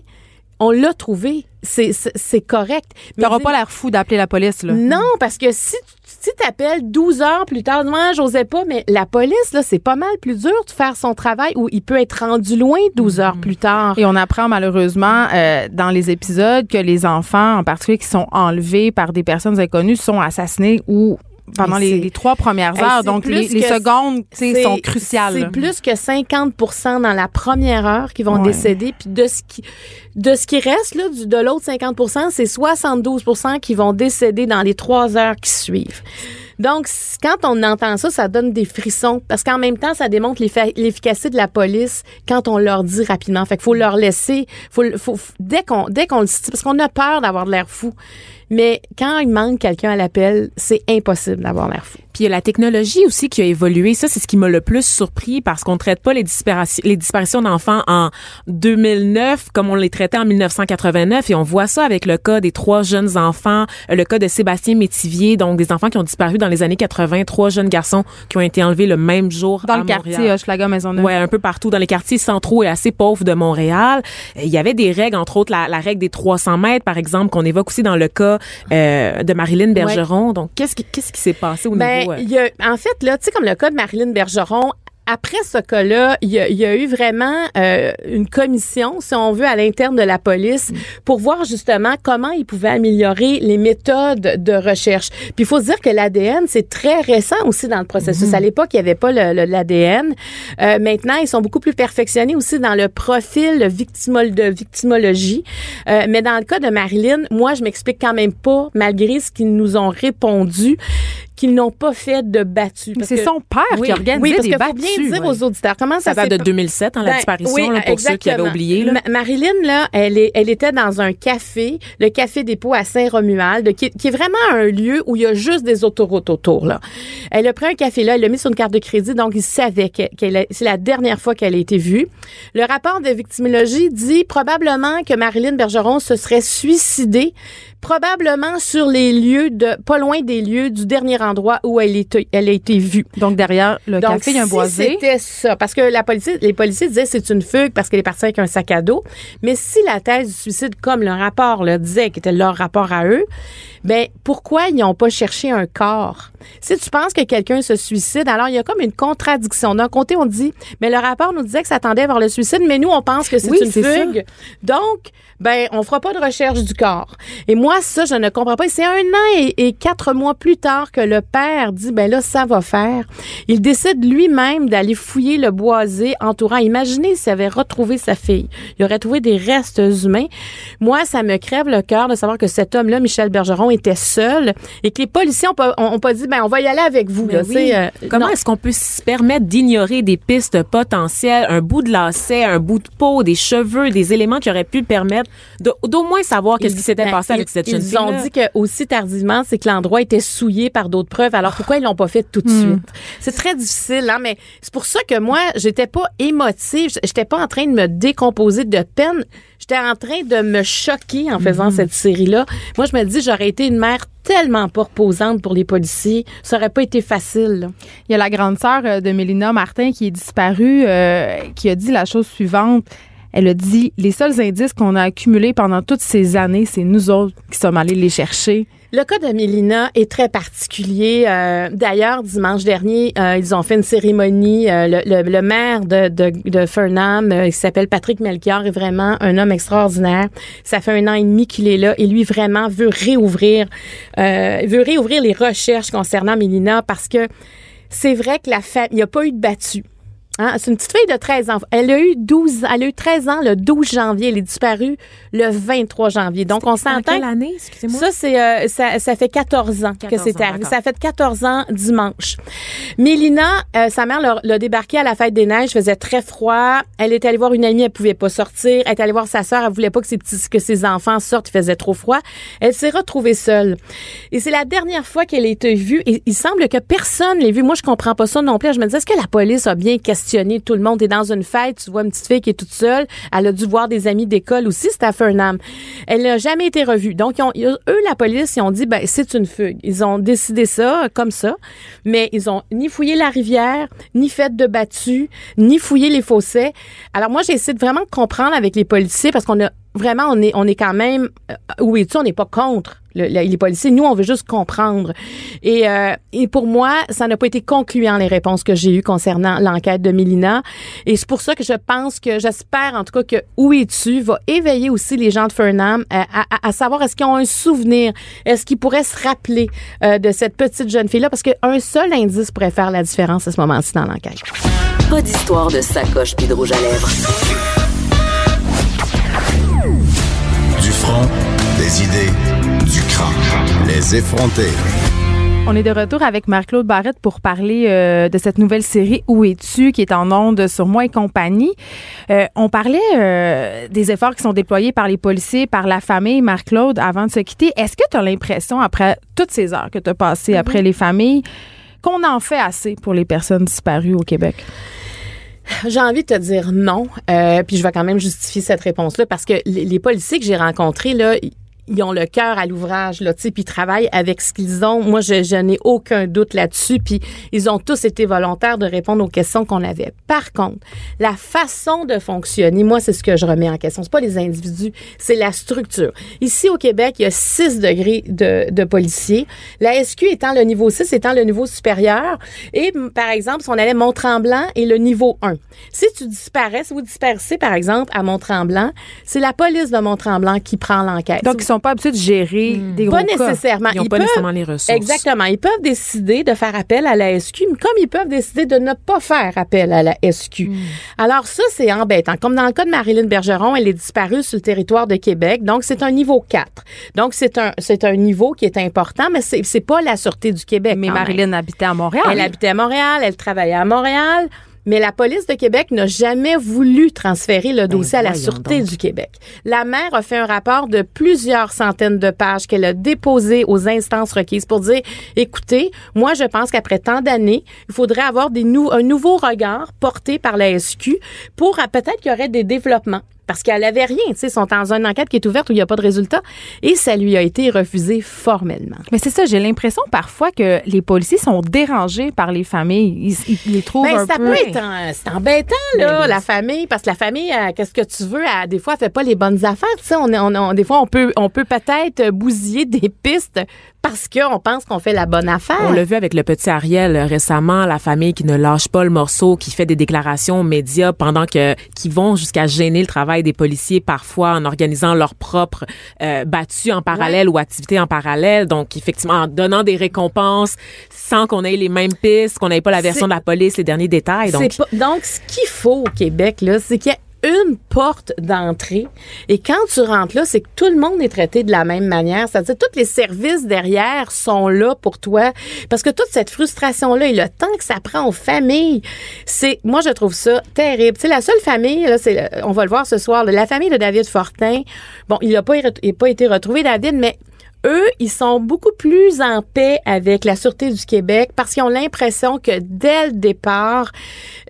on l'a trouvé. C'est correct. Tu n'auras pas l'air fou d'appeler la police, là. Non, parce que si, si tu appelles 12 heures plus tard, moi, j'osais pas, mais la police, là, c'est pas mal plus dur de faire son travail où il peut être rendu loin 12 heures plus tard. Et on apprend malheureusement euh, dans les épisodes que les enfants, en particulier qui sont enlevés par des personnes inconnues, sont assassinés ou pendant les, trois premières heures. Donc, les, les secondes sont cruciales. C'est plus que 50 dans la première heure qui vont Ouais. décéder. Puis de ce qui, de ce qui reste, là, du, de l'autre 50 c'est 72 qui vont décéder dans les trois heures qui suivent. Donc, quand on entend ça, ça donne des frissons. Parce qu'en même temps, ça démontre l'efficacité de la police quand on leur dit rapidement. Fait qu'il faut leur laisser, faut, faut- dès qu'on, dès qu'on le dit, parce qu'on a peur d'avoir de l'air fou. Mais quand il manque quelqu'un à l'appel, c'est impossible d'avoir l'air fou. Puis il y a la technologie aussi qui a évolué. Ça, c'est ce qui m'a le plus surpris parce qu'on ne traite pas les disparitions, les disparitions d'enfants en 2009 comme on les traitait en 1989. Et on voit ça avec le cas des trois jeunes enfants, euh, le cas de Sébastien Métivier, donc des enfants qui ont disparu dans les années 80, trois jeunes garçons qui ont été enlevés le même jour Dans à le quartier Montréal. Hochelaga Maisonneuve. Ouais, un peu partout dans les quartiers centraux et assez pauvres de Montréal. Euh, Il y avait des règles, entre autres la, la règle des 300 mètres, par exemple, qu'on évoque aussi dans le cas euh, de Marilyn Bergeron. Donc, qu'est-ce qui, qu'est-ce qui s'est passé au Ben, niveau... euh, il y a, en fait, là, tu sais, comme le cas de Marilyn Bergeron, après ce cas-là, il y, a, il y a eu vraiment euh, une commission, si on veut, à l'interne de la police pour voir justement comment ils pouvaient améliorer les méthodes de recherche. Puis il faut se dire que l'ADN, c'est très récent aussi dans le processus. À l'époque, il n'y avait pas le- le- l'ADN. Euh, maintenant, ils sont beaucoup plus perfectionnés aussi dans le profil victimol de victimologie. Euh, mais dans le cas de Marilyn, moi, je m'explique quand même pas, malgré ce qu'ils nous ont répondu, qu'ils n'ont pas fait de battu. Parce c'est que- son père qui oui, organisait oui, parce des qu'il faut bien dire ouais. aux auditeurs comment ça, Ça date de 2007, hein, la Ben, disparition, oui, là, pour ceux qui avaient oublié. Là. Ma- Marilyn, là, elle, est, elle était dans un café, le Café Dépôt à Saint-Romuald, qui, qui est vraiment un lieu où il y a juste des autoroutes autour. Là. Elle a pris un café là, elle l'a mis sur une carte de crédit, donc il savait que- qu'elle a- c'est la dernière fois qu'elle a été vue. Le rapport de victimologie dit probablement que Marilyn Bergeron se serait suicidée probablement sur les lieux de pas loin des lieux du dernier endroit où elle, est, elle a été vue. Donc, derrière le Donc, café, il y a un si boisé. c'était ça, parce que la police, les policiers disaient c'est une fugue parce qu'elle est partie avec un sac à dos. Mais si la thèse du suicide, comme le rapport le disait, qui était leur rapport à eux, ben pourquoi ils n'ont pas cherché un corps? Si tu penses que quelqu'un se suicide, alors il y a comme une contradiction. D'un côté, on dit, mais le rapport nous disait que ça tendait vers le suicide, mais nous on pense que c'est Oui, une ça. fugue. Donc, ben on fera pas de recherche du corps. Et moi, ça, je ne comprends pas. C'est un an et, et quatre mois plus tard que le père dit, ben là, ça va faire. Il décide lui-même d'aller fouiller le boisé entourant. Imaginez s'il avait retrouvé sa fille. Il aurait trouvé des restes humains. Moi, ça me crève le cœur de savoir que cet homme-là, Michel Bergeron, était seul et que les policiers ont pas, ont, ont pas dit, ben on va y aller avec vous. Là, oui. euh, Comment est-ce qu'on peut se permettre d'ignorer des pistes potentielles, un bout de lacet, un bout de peau, des cheveux, des éléments qui auraient pu permettre d'au moins savoir qu'est-ce qui s'était Ben, passé avec ils- cette jeune Ils fille ont dit que aussi tardivement, c'est que l'endroit était souillé par d'autres preuves. Alors pourquoi ils l'ont pas fait tout de Hmm. suite? C'est très difficile, hein, mais c'est pour ça que moi, j'étais pas émotive, j'étais pas en train de me décomposer de peine. J'étais en train de me choquer en faisant Hmm. cette série-là. Moi, je me dis, j'aurais été une mère tellement pas reposante pour les policiers. Ça aurait pas été facile. là. Il y a la grande sœur euh, de Mélina Martin qui est disparue, euh, qui a dit la chose suivante. Elle a dit les seuls indices qu'on a accumulés pendant toutes ces années, c'est nous autres qui sommes allés les chercher. Le cas de Mélina est très particulier. Euh, D'ailleurs, dimanche dernier, euh, ils ont fait une cérémonie. Euh, le, maire de, de, qui s'appelle Patrick Melchior, est vraiment un homme extraordinaire. Ça fait un an et demi qu'il est là et lui vraiment veut réouvrir, veut réouvrir les recherches concernant Mélina parce que c'est vrai que la famille, il n'y a pas eu de battu. Hein, C'est une petite fille de 13 ans. Elle a eu 12, elle a eu 13 ans le 12 janvier. Elle est disparue le 23 janvier. Donc, on s'entend. quelle année, excusez-moi? Ça, c'est, euh, ça, ça fait 14 ans que 14 c'est arrivé. Ça fait 14 ans dimanche. Mélina, euh, sa mère l'a, l'a débarqué à la fête des neiges, faisait très froid. Elle est allée voir une amie, elle pouvait pas sortir. Elle est allée voir sa sœur, elle voulait pas que ses petits, que ses enfants sortent, il faisait trop froid. Elle s'est retrouvée seule. Et c'est la dernière fois qu'elle a été vue. Et il semble que personne l'ait vue. Moi, je comprends pas ça non plus. Je me dis, est-ce que la police a bien questionné tout le monde? T'es dans une fête, tu vois une petite fille qui est toute seule. Elle a dû voir des amis d'école aussi, c'était à Fernam. Elle n'a jamais été revue. Donc, eux, la police, ils ont dit, ben, c'est une fugue. Ils ont décidé ça, comme ça. Mais ils ont ni fouillé la rivière, ni fait de battu, ni fouillé les fossés. Alors, moi, j'ai essayé de vraiment comprendre avec les policiers parce qu'on a vraiment, on est, on est quand même, euh, où es-tu? On n'est pas contre le- le- les policiers. Nous, on veut juste comprendre. Et, euh, et pour moi, ça n'a pas été concluant les réponses que j'ai eues concernant l'enquête de Mélina. Et c'est pour ça que je pense que, j'espère en tout cas que Où es-tu va éveiller aussi les gens de Fernam à, à- à savoir est-ce qu'ils ont un souvenir, est-ce qu'ils pourraient se rappeler euh, de cette petite jeune fille-là, parce qu'un seul indice pourrait faire la différence à ce moment-ci dans l'enquête. Pas d'histoire de sacoche puis de rouge à lèvres. Du front, des idées, du crâne. Les effronter. On est de retour avec Marc-Claude Barrette pour parler euh, de cette nouvelle série Où es-tu qui est en onde sur moi et compagnie. Euh, on parlait euh, des efforts qui sont déployés par les policiers, par la famille, Marc-Claude, avant de se quitter. Est-ce que tu as l'impression, après toutes ces heures que tu as passées après les familles, qu'on en fait assez pour les personnes disparues au Québec? J'ai envie de te dire non, euh, puis je vais quand même justifier cette réponse-là parce que les, les policiers que j'ai rencontrés là, ils- ont le cœur à l'ouvrage là, tu sais, puis ils travaillent avec ce qu'ils ont. Moi, je, je n'ai aucun doute là-dessus, puis ils ont tous été volontaires de répondre aux questions qu'on avait. Par contre, la façon de fonctionner, moi, c'est ce que je remets en question. C'est pas les individus, c'est la structure. Ici au Québec, il y a 6 degrés de, de policiers. La SQ étant le niveau 6, étant le niveau supérieur. Et par exemple, si on allait Mont-Tremblant et le niveau 1. Si tu disparais, si vous disparaissez, par exemple, à Mont-Tremblant, c'est la police de Mont-Tremblant qui prend l'enquête. Donc, sont pas habitués de gérer des gros Pas cas. nécessairement. Ils n'ont pas peuvent- nécessairement les ressources. Exactement. Ils peuvent décider de faire appel à la SQ, mais comme ils peuvent décider de ne pas faire appel à la SQ. Hmm. Alors ça, c'est embêtant. Comme dans le cas de Marilyn Bergeron, elle est disparue sur le territoire de Québec, donc c'est un niveau 4. Donc c'est un c'est un niveau qui est important, mais c'est c'est pas la sûreté du Québec. Mais même. Marilyn habitait à Montréal. Elle habitait à Montréal, elle travaillait à Montréal. Mais la police de Québec n'a jamais voulu transférer le dossier à la Ben, Sûreté donc. du Québec. La maire a fait un rapport de plusieurs centaines de pages qu'elle a déposé aux instances requises pour dire, écoutez, moi je pense qu'après tant d'années, il faudrait avoir des nou- un nouveau regard porté par la SQ pour peut-être qu'il y aurait des développements. Parce qu'elle avait rien, tu sais, ils sont dans une enquête qui est ouverte où il n'y a pas de résultat. Et ça lui a été refusé formellement. Mais c'est ça, j'ai l'impression parfois que les policiers sont dérangés par les familles. Ils, ils les trouvent Ben, un ça peu... peut être en- c'est embêtant là la famille parce que la famille euh, qu'est-ce que tu veux elle, des fois elle fait pas les bonnes affaires tu sais on, on, on- des fois on peut on peut peut-être bousiller des [laughs] pistes parce qu'on pense qu'on fait la bonne affaire. On l'a vu avec le petit Ariel euh, récemment, la famille qui ne lâche pas le morceau, qui fait des déclarations aux médias pendant que qui vont jusqu'à gêner le travail des policiers parfois en organisant leur propre euh, battues en parallèle ou activités en parallèle. Donc effectivement en donnant des récompenses sans qu'on ait les mêmes pistes, qu'on n'ait pas la version de la police, les derniers détails. Donc pas- donc, ce qu'il faut au Québec, là, c'est qu'il y a une porte d'entrée. Et quand tu rentres là, c'est que tout le monde est traité de la même manière. C'est-à-dire, tous les services derrière sont là pour toi. Parce que toute cette frustration-là et le temps que ça prend aux familles, c'est, moi, je trouve ça terrible. Tu sais, la seule famille, là, c'est, on va le voir ce soir, la famille de David Fortin. Bon, il n'a pas, il a pas été retrouvé, David, mais eux, ils sont beaucoup plus en paix avec la Sûreté du Québec parce qu'ils ont l'impression que dès le départ,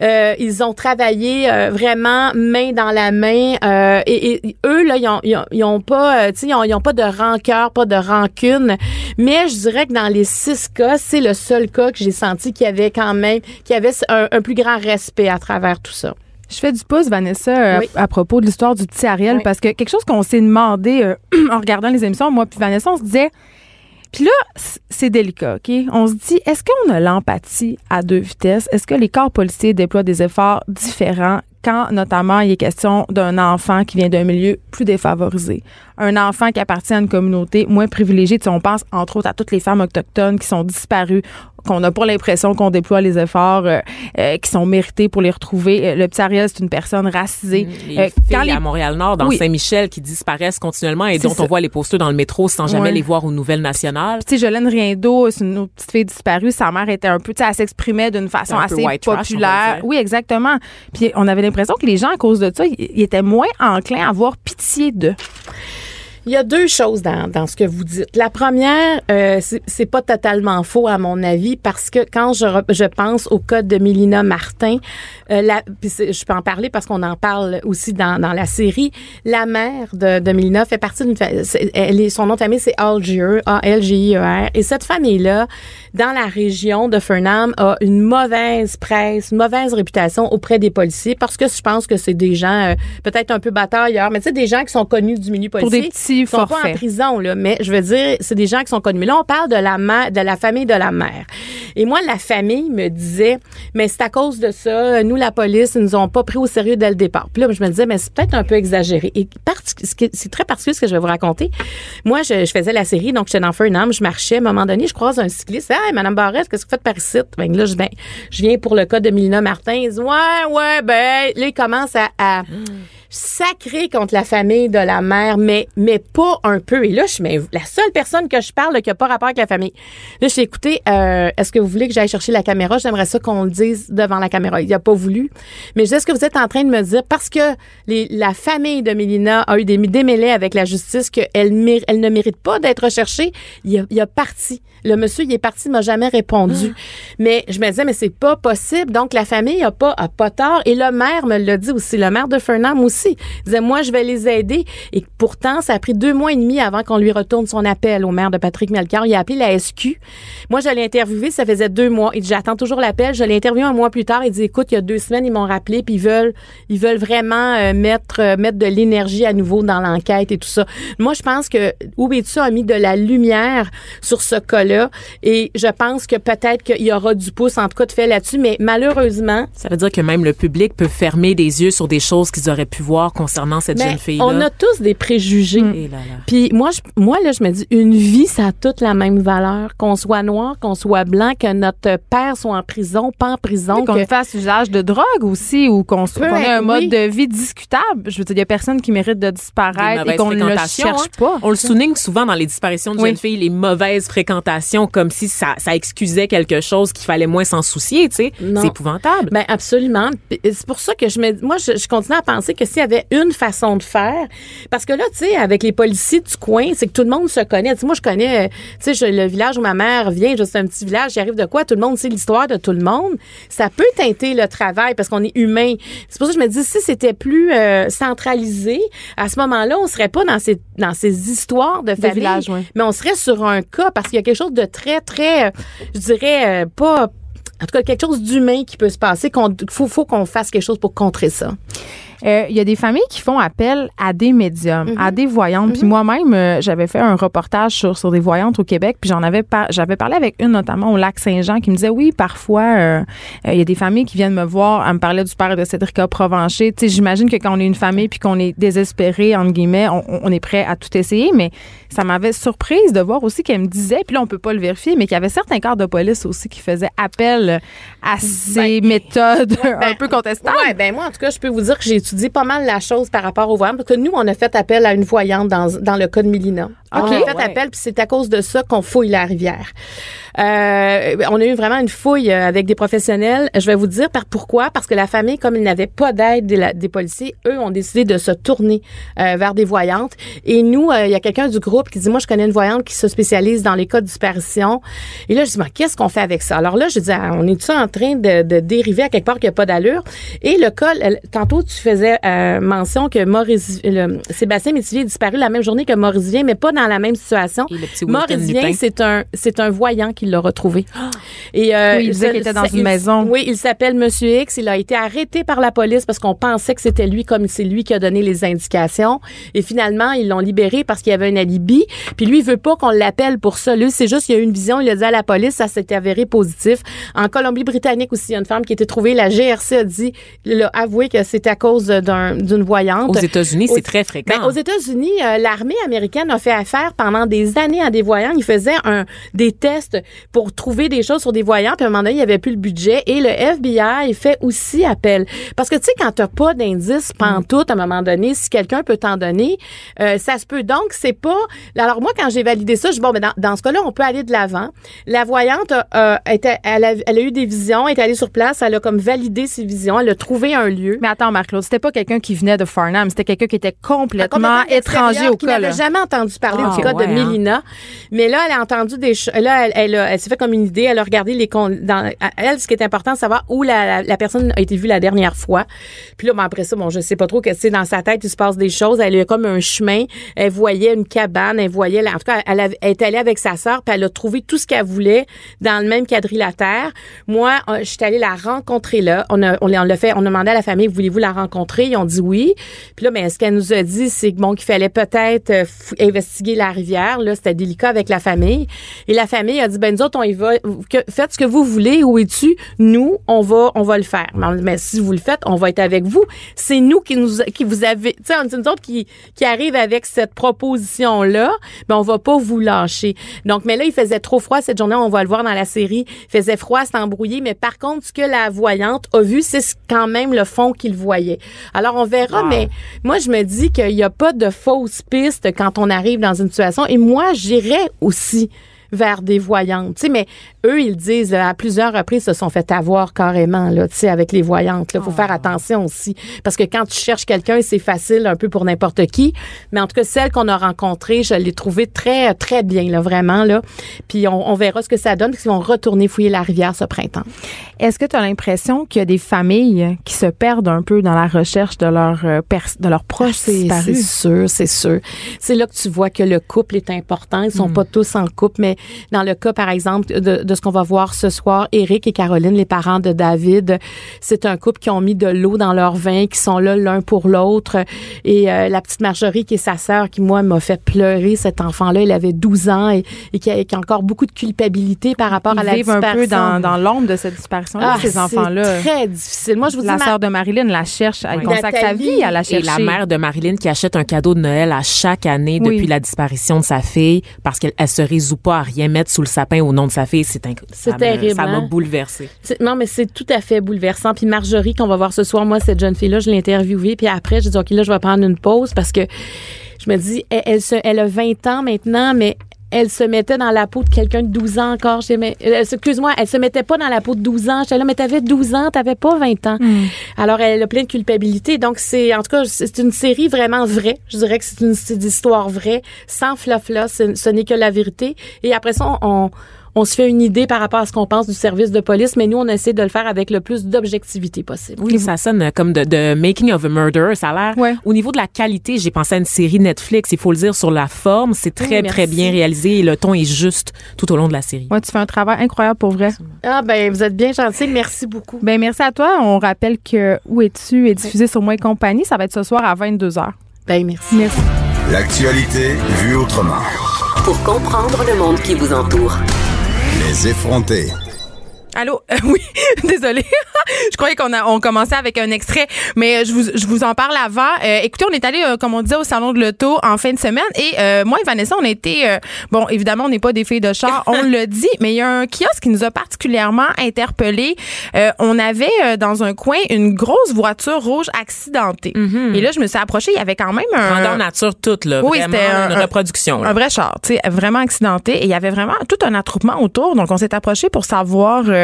euh, ils ont travaillé euh, vraiment main dans la main. euh, et, et eux, là, ils ont, ils ont, pas, euh, tu sais, ils ont, ils ont pas de rancœur, pas de rancune. Mais je dirais que dans les six cas, c'est le seul cas que j'ai senti qu'il y avait quand même, qu'il y avait un, un plus grand respect à travers tout ça. Je fais du pouce, Vanessa, euh, Oui. à, à propos de l'histoire du petit Ariel, Oui. parce que quelque chose qu'on s'est demandé euh, [clears throat] en regardant les émissions, moi puis Vanessa, on se disait, puis là, c'est délicat, OK? On se dit, est-ce qu'on a l'empathie à deux vitesses? Est-ce que les corps policiers déploient des efforts différents quand, notamment, il est question d'un enfant qui vient d'un milieu plus défavorisé? Un enfant qui appartient à une communauté moins privilégiée. Tu sais, on pense, entre autres, à toutes les femmes autochtones qui sont disparues, qu'on n'a pas l'impression qu'on déploie les efforts euh, euh, qui sont mérités pour les retrouver. Euh, Le petit Ariel, c'est une personne racisée. les Euh, filles à Montréal-Nord, dans Oui. Saint-Michel, qui disparaissent continuellement et dont ça. on voit les posters dans le métro sans jamais Ouais. les voir aux nouvelles nationales. tu sais, Jolène Riendo, c'est une autre petite fille disparue. Sa mère était un peu, tu sais, elle s'exprimait d'une façon assez trash, populaire. oui, exactement. Puis on avait l'impression que les gens, à cause de ça, ils étaient moins enclins à avoir pitié d'eux. Il y a deux choses dans, dans ce que vous dites. La première, euh, c'est- pas totalement faux à mon avis parce que quand je, je pense au cas de Mélina Martin, euh, la, je peux en parler parce qu'on en parle aussi dans, dans la série. La mère de, de Mélina fait partie d'une elle est, son nom de famille c'est Algier, A-L-G-I-E-R, et cette famille-là, dans la région de Fernam, a une mauvaise presse, une mauvaise réputation auprès des policiers parce que je pense que c'est des gens euh, peut-être un peu batailleurs, mais tu sais des gens qui sont connus du milieu Pour policier des petits ils sont pas en prison là, mais je veux dire, c'est des gens qui sont connus. Mais là, on parle de la mère, de la famille de la mère. Et moi, la famille me disait, mais c'est à cause de ça, nous la police, ils nous ont pas pris au sérieux dès le départ. Puis là, je me disais, mais c'est peut-être un peu exagéré. Et c'est très particulier ce que je vais vous raconter. Moi, je, je faisais la série, donc j'étais dans Fernam, je marchais. À un moment donné, je croise un cycliste. Hey, Madame Barrette, qu'est-ce que vous faites par ici? Ben là, je, ben, je viens pour le cas de Mélina Martin. Il dit, ouais, ouais, ben, là, il commence à, à sacré contre la famille de la mère, mais, mais pas un peu. Et là, je suis la seule personne que je parle qui n'a pas rapport avec la famille. Là, je suis écoutez, euh, est-ce que vous voulez que j'aille chercher la caméra? J'aimerais ça qu'on le dise devant la caméra. Il a pas voulu. Mais je dis, est-ce que vous êtes en train de me dire, parce que la famille de Mélina a eu des démêlés avec la justice, qu'elle elle ne mérite pas d'être recherchée, il a, il a parti. Le monsieur, il est parti, il m'a jamais répondu. Mais je me disais, mais c'est pas possible. Donc, la famille a pas, a pas tort. Et le maire me l'a dit aussi. Le maire de Fernand aussi. Il disait, moi, je vais les aider. Et pourtant, ça a pris deux mois et demi avant qu'on lui retourne son appel au maire de Patrick Melchior. Il a appelé la SQ. Moi, je l'ai interviewé, ça faisait deux mois. Il dit, j'attends toujours l'appel. Je l'ai interviewé un mois plus tard. Il dit, écoute, il y a deux semaines, ils m'ont rappelé, puis ils veulent, ils veulent vraiment euh, mettre, euh, mettre de l'énergie à nouveau dans l'enquête et tout ça. Moi, je pense que Oubetu a mis de la lumière sur ce Et je pense que peut-être qu'il y aura du pouce, en tout cas, de fait là-dessus. Mais malheureusement, Ça veut dire que même le public peut fermer des yeux sur des choses qu'ils auraient pu voir concernant cette mais jeune fille-là. on a tous des préjugés. Et là, là. Puis moi, je, moi là, je me dis, une vie, ça a toute la même valeur. Qu'on soit noir, qu'on soit blanc, que notre père soit en prison, pas en prison. qu'on que- fasse usage de drogue aussi ou qu'on soit- qu'on ait un oui. mode de vie discutable. Je veux dire, il y a personne qui mérite de disparaître et qu'on ne le cherche hein. pas. On le souligne souvent dans les disparitions de Oui. jeunes filles, les mauvaises fréquentations, comme si ça, ça excusait quelque chose qu'il fallait moins s'en soucier, tu sais. C'est épouvantable. Ben absolument. C'est pour ça que je me, moi, je, je continue à penser que s'il y avait une façon de faire, parce que là, tu sais, avec les policiers du coin, c'est que tout le monde se connaît. Tu sais, moi, je connais, euh, tu sais, le village où ma mère vient, c'est un petit village, j'arrive de quoi, tout le monde sait l'histoire de tout le monde. Ça peut teinter le travail parce qu'on est humain. C'est pour ça que je me dis, si c'était plus euh, centralisé, à ce moment-là, on serait pas dans ces, dans ces histoires de famille, villages, ouais. mais on serait sur un cas parce qu'il y a quelque chose de très, très, je dirais, euh, pas en tout cas, quelque chose d'humain qui peut se passer, qu'on faut, faut qu'on fasse quelque chose pour contrer ça. Euh, Il y a des familles qui font appel à des médiums, Mhm. à des voyantes. Puis moi-même, euh, j'avais fait un reportage sur, sur des voyantes au Québec, puis j'en avais par- j'avais parlé avec une notamment au lac Saint-Jean qui me disait oui, parfois euh, euh, il y a des familles qui viennent me voir, elle me parlait du père de Cédrica Provencher. Tu sais, j'imagine que quand on est une famille puis qu'on est désespéré entre guillemets, on, on est prêt à tout essayer, mais ça m'avait surprise de voir aussi qu'elle me disait, puis là on peut pas le vérifier, mais qu'il y avait certains corps de police aussi qui faisaient appel à ces méthodes [laughs] un peu contestables. Ouais, ben moi, en tout cas, je peux vous dire que j'ai étudié pas mal la chose par rapport aux voyantes, parce que nous, on a fait appel à une voyante dans, dans le cas de Mélina. On a fait Ouais. appel, puis c'est à cause de ça qu'on fouille la rivière. Euh, on a eu vraiment une fouille euh, avec des professionnels. Je vais vous dire par pourquoi. Parce que la famille, comme ils n'avaient pas d'aide des, policiers, eux ont décidé de se tourner euh, vers des voyantes. Et nous, euh, il y a quelqu'un du groupe qui dit, moi, je connais une voyante qui se spécialise dans les cas de disparition. Et là, je dis, mais qu'est-ce qu'on fait avec ça? Alors là, je dis, ah, on est-tu en train de, de dériver à quelque part qui n'a pas d'allure? Et le cas, tantôt, tu faisais euh, mention que Maurice, le, Sébastien Métivier est disparu la même journée que Maurice Vien, mais pas dans la même situation. Maurice. Vien, c'est un, c'est un voyant qui l'a retrouvé. Et euh, Oui, il disait qu'il était dans une il- maison. Oui, il s'appelle Monsieur X. Il a été arrêté par la police parce qu'on pensait que c'était lui, comme c'est lui qui a donné les indications. Et finalement, ils l'ont libéré parce qu'il y avait un alibi. Puis lui, il veut pas qu'on l'appelle pour ça. Lui, c'est juste, il a eu une vision. Il a dit à la police, ça s'est avéré positif. En Colombie-Britannique aussi, il y a une femme qui a été trouvée. La GRC a dit, il a avoué que c'est à cause d'un- d'une voyante. Aux États-Unis, Aux- c'est très fréquent. Ben, aux États-Unis, euh, l'armée américaine a fait, faire pendant des années à des voyants. Il faisait un, des tests pour trouver des choses sur des voyants. Puis à un moment donné, il n'y avait plus le budget. Et le FBI fait aussi appel. Parce que, tu sais, quand tu n'as pas d'indice pantoute, à un moment donné, si quelqu'un peut t'en donner, euh, ça se peut. Donc, c'est pas... Alors, moi, quand j'ai validé ça, je dis, bon, ben, dans, dans ce cas-là, on peut aller de l'avant. La voyante, euh, était, elle, a, elle a eu des visions, elle est allée sur place, elle a comme validé ses visions, elle a trouvé un lieu. Mais attends, Marc-Claude, c'était pas quelqu'un qui venait de Farnham, c'était quelqu'un qui était complètement, étranger au qui cas. n'avait là. jamais entendu parler Ah, du cas ouais, de hein. Mélina. Mais là, elle a entendu des choses. Là, elle, elle, elle s'est fait comme une idée. Elle a regardé les con- dans à- elle. Ce qui est important, c'est savoir où la, la, la personne a été vue la dernière fois. Puis là, bon, après ça, bon, je sais pas trop que c'est dans sa tête, il se passe des choses. Elle a comme un chemin. Elle voyait une cabane. Elle voyait, en tout cas, elle, elle est allée avec sa sœur. Puis elle a trouvé tout ce qu'elle voulait dans le même quadrilatère. Moi, euh, je suis allée la rencontrer là. On a, on l'a fait. On a demandé à la famille, voulez-vous la rencontrer? Ils ont dit oui. Puis là, mais ce qu'elle nous a dit, c'est bon, qu'il fallait peut-être euh, investiguer la rivière. Là, c'était délicat avec la famille. Et la famille a dit, ben nous autres, on y va. Faites ce que vous voulez. Où es-tu? Nous, on va, on va le faire. Mais, si vous le faites, on va être avec vous. C'est nous qui nous, qui vous avez, tu sais, on dit nous autres qui, qui arrivent avec cette proposition là. Ben on va pas vous lâcher. Donc, mais là, il faisait trop froid cette journée. On va le voir dans la série. Il faisait froid, c'était embrouillé. Mais par contre, ce que la voyante a vu, c'est ce- quand même le fond qu'il voyait. Alors, on verra. Mais moi, je me dis qu'il n'y a pas de fausses pistes quand on arrive dans une situation. Et moi, j'irais aussi vers des voyantes. Tu sais, mais eux, ils disent à plusieurs reprises, se sont fait avoir carrément là, tu sais, avec les voyantes. Il faut faire attention aussi, parce que quand tu cherches quelqu'un, c'est facile un peu pour n'importe qui. Mais en tout cas, celle qu'on a rencontrée, je l'ai trouvée très très bien là, vraiment là. Puis on, on verra ce que ça donne, parce qu'ils vont retourner fouiller la rivière ce printemps. Est-ce que tu as l'impression qu'il y a des familles qui se perdent un peu dans la recherche de leur euh, de leurs proches C'est c'est sûr, c'est sûr. C'est là que tu vois que le couple est important. Ils sont Mm. pas tous en couple, mais dans le cas, par exemple, de, de ce qu'on va voir ce soir, Eric et Caroline, les parents de David, c'est un couple qui ont mis de l'eau dans leur vin, qui sont là l'un pour l'autre. Et euh, la petite Marjorie, qui est sa sœur, qui, moi, m'a fait pleurer, cet enfant-là, il avait 12 ans et, et qui, a, qui a encore beaucoup de culpabilité par rapport Ils à la vivent un peu disparition. dans, dans l'ombre de cette disparition-là, Ah, ces c'est enfants-là. très difficile. Moi, je vous La dis, ma- sœur de Marilyn la cherche. Elle Oui. consacre sa vie à la Et chercher. la mère de Marilyn qui achète un cadeau de Noël à chaque année Oui. depuis la disparition de sa fille parce qu'elle elle se résout pas à rien mettre sous le sapin au nom de sa fille. C'est inc- C'est me- terrible, Ça m'a hein? bouleversée. Non, mais c'est tout à fait bouleversant. Puis Marjorie, qu'on va voir ce soir, moi, cette jeune fille-là, je l'ai interviewée. Puis après, j'ai dit, OK, là, je vais prendre une pause parce que je me dis, elle, elle, se- elle a 20 ans maintenant, mais elle se mettait dans la peau de quelqu'un de 12 ans encore. Euh, Excuse-moi, elle se mettait pas dans la peau de 12 ans. J'étais là, mais t'avais 12 ans, t'avais pas 20 ans. Alors, elle a plein de culpabilité. Donc, c'est, en tout cas, c'est une série vraiment vraie. Je dirais que c'est une, histoire vraie, sans flafla. Ce, ce n'est que la vérité. Et après ça, on, on se fait une idée par rapport à ce qu'on pense du service de police, mais nous, on essaie de le faire avec le plus d'objectivité possible. Oui, ça sonne comme de, de Making of a Murder. Ça a l'air. Ouais. Au niveau de la qualité, j'ai pensé à une série Netflix. Il faut le dire sur la forme, c'est très Oui, très bien réalisé et le ton est juste tout au long de la série. Ouais, tu fais un travail incroyable pour vrai. Ah, ben, vous êtes bien gentil. Merci beaucoup. Ben merci à toi. On rappelle que Où es-tu est diffusé sur Moi et compagnie. Ça va être ce soir à 22h. Ben, merci. Merci. L'actualité vue autrement. Pour comprendre le monde qui vous entoure. Les effrontés. Allô? Euh, [laughs] oui, [laughs] désolée. [laughs] je croyais qu'on a on commençait avec un extrait, mais euh, je vous, je vous en parle avant. Euh, écoutez, on est allé, euh, comme on disait, au Salon de l'Auto en fin de semaine et euh, moi et Vanessa, on a été... euh, bon, évidemment, on n'est pas des filles de char, on le dit, mais il y a un kiosque qui nous a particulièrement interpellés. Euh, on avait euh, dans un coin une grosse voiture rouge accidentée. Et là, je me suis approchée, il y avait quand même un... Grandeur nature toute, là. Oui, c'était un- une reproduction. là. Un vrai char, tu sais, vraiment accidenté. Et il y avait vraiment tout un attroupement autour. Donc, on s'est approché pour savoir euh,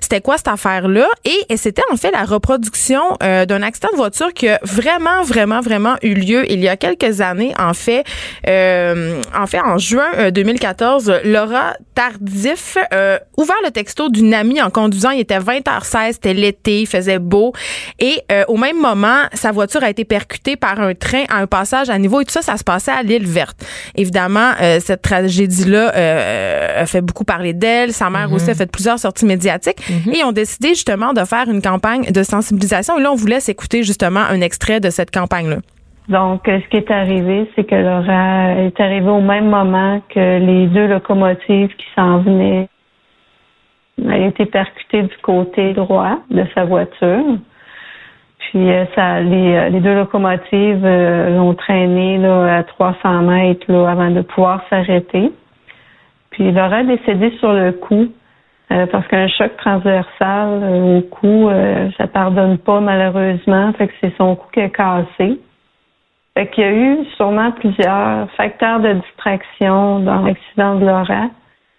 c'était quoi cette affaire-là? Et, et c'était en fait la reproduction euh, d'un accident de voiture qui a vraiment, vraiment, vraiment eu lieu il y a quelques années. En fait, euh, en fait, en juin euh, 2014, Laura Tardif euh, ouvert le texto d'une amie en conduisant. Il était 20h16, c'était l'été, il faisait beau. Et euh, au même moment, sa voiture a été percutée par un train à un passage à niveau. Et tout ça, ça se passait à l'île verte. Évidemment, euh, cette tragédie-là euh, a fait beaucoup parler d'elle. Sa mère aussi a fait plusieurs sorties médiatiques. Et ils ont décidé justement de faire une campagne de sensibilisation. Et là, on vous laisse écouter justement un extrait de cette campagne-là. Donc, euh, ce qui est arrivé, c'est que Laura est arrivée au même moment que les deux locomotives qui s'en venaient. Elle a été percutée du côté droit de sa voiture. Puis euh, ça, les, euh, les deux locomotives euh, l'ont traîné là, à 300 mètres là, avant de pouvoir s'arrêter. Puis Laura a décédé sur le coup euh, parce qu'un choc transversal euh, au cou, euh, ça pardonne pas malheureusement. Fait que c'est son cou qui a cassé. Fait qu'il y a eu sûrement plusieurs facteurs de distraction dans l'accident de Laura.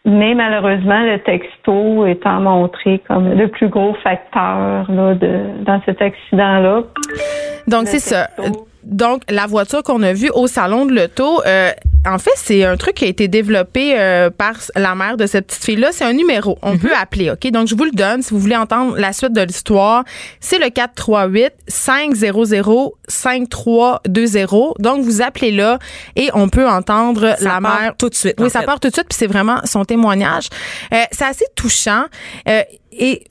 Mais malheureusement, le texto étant montré comme le plus gros facteur là, de, dans cet accident-là. Donc, c'est ça. Donc, la voiture qu'on a vue au salon de l'auto, euh, en fait, c'est un truc qui a été développé euh, par la mère de cette petite fille-là. C'est un numéro. On peut appeler, OK? Donc, je vous le donne si vous voulez entendre la suite de l'histoire. C'est le 438-500-5320. Donc, vous appelez là et on peut entendre Ça la part mère. tout de suite, Oui, ça fait. part tout de suite, puis c'est vraiment son témoignage. Euh, c'est assez touchant. Euh, et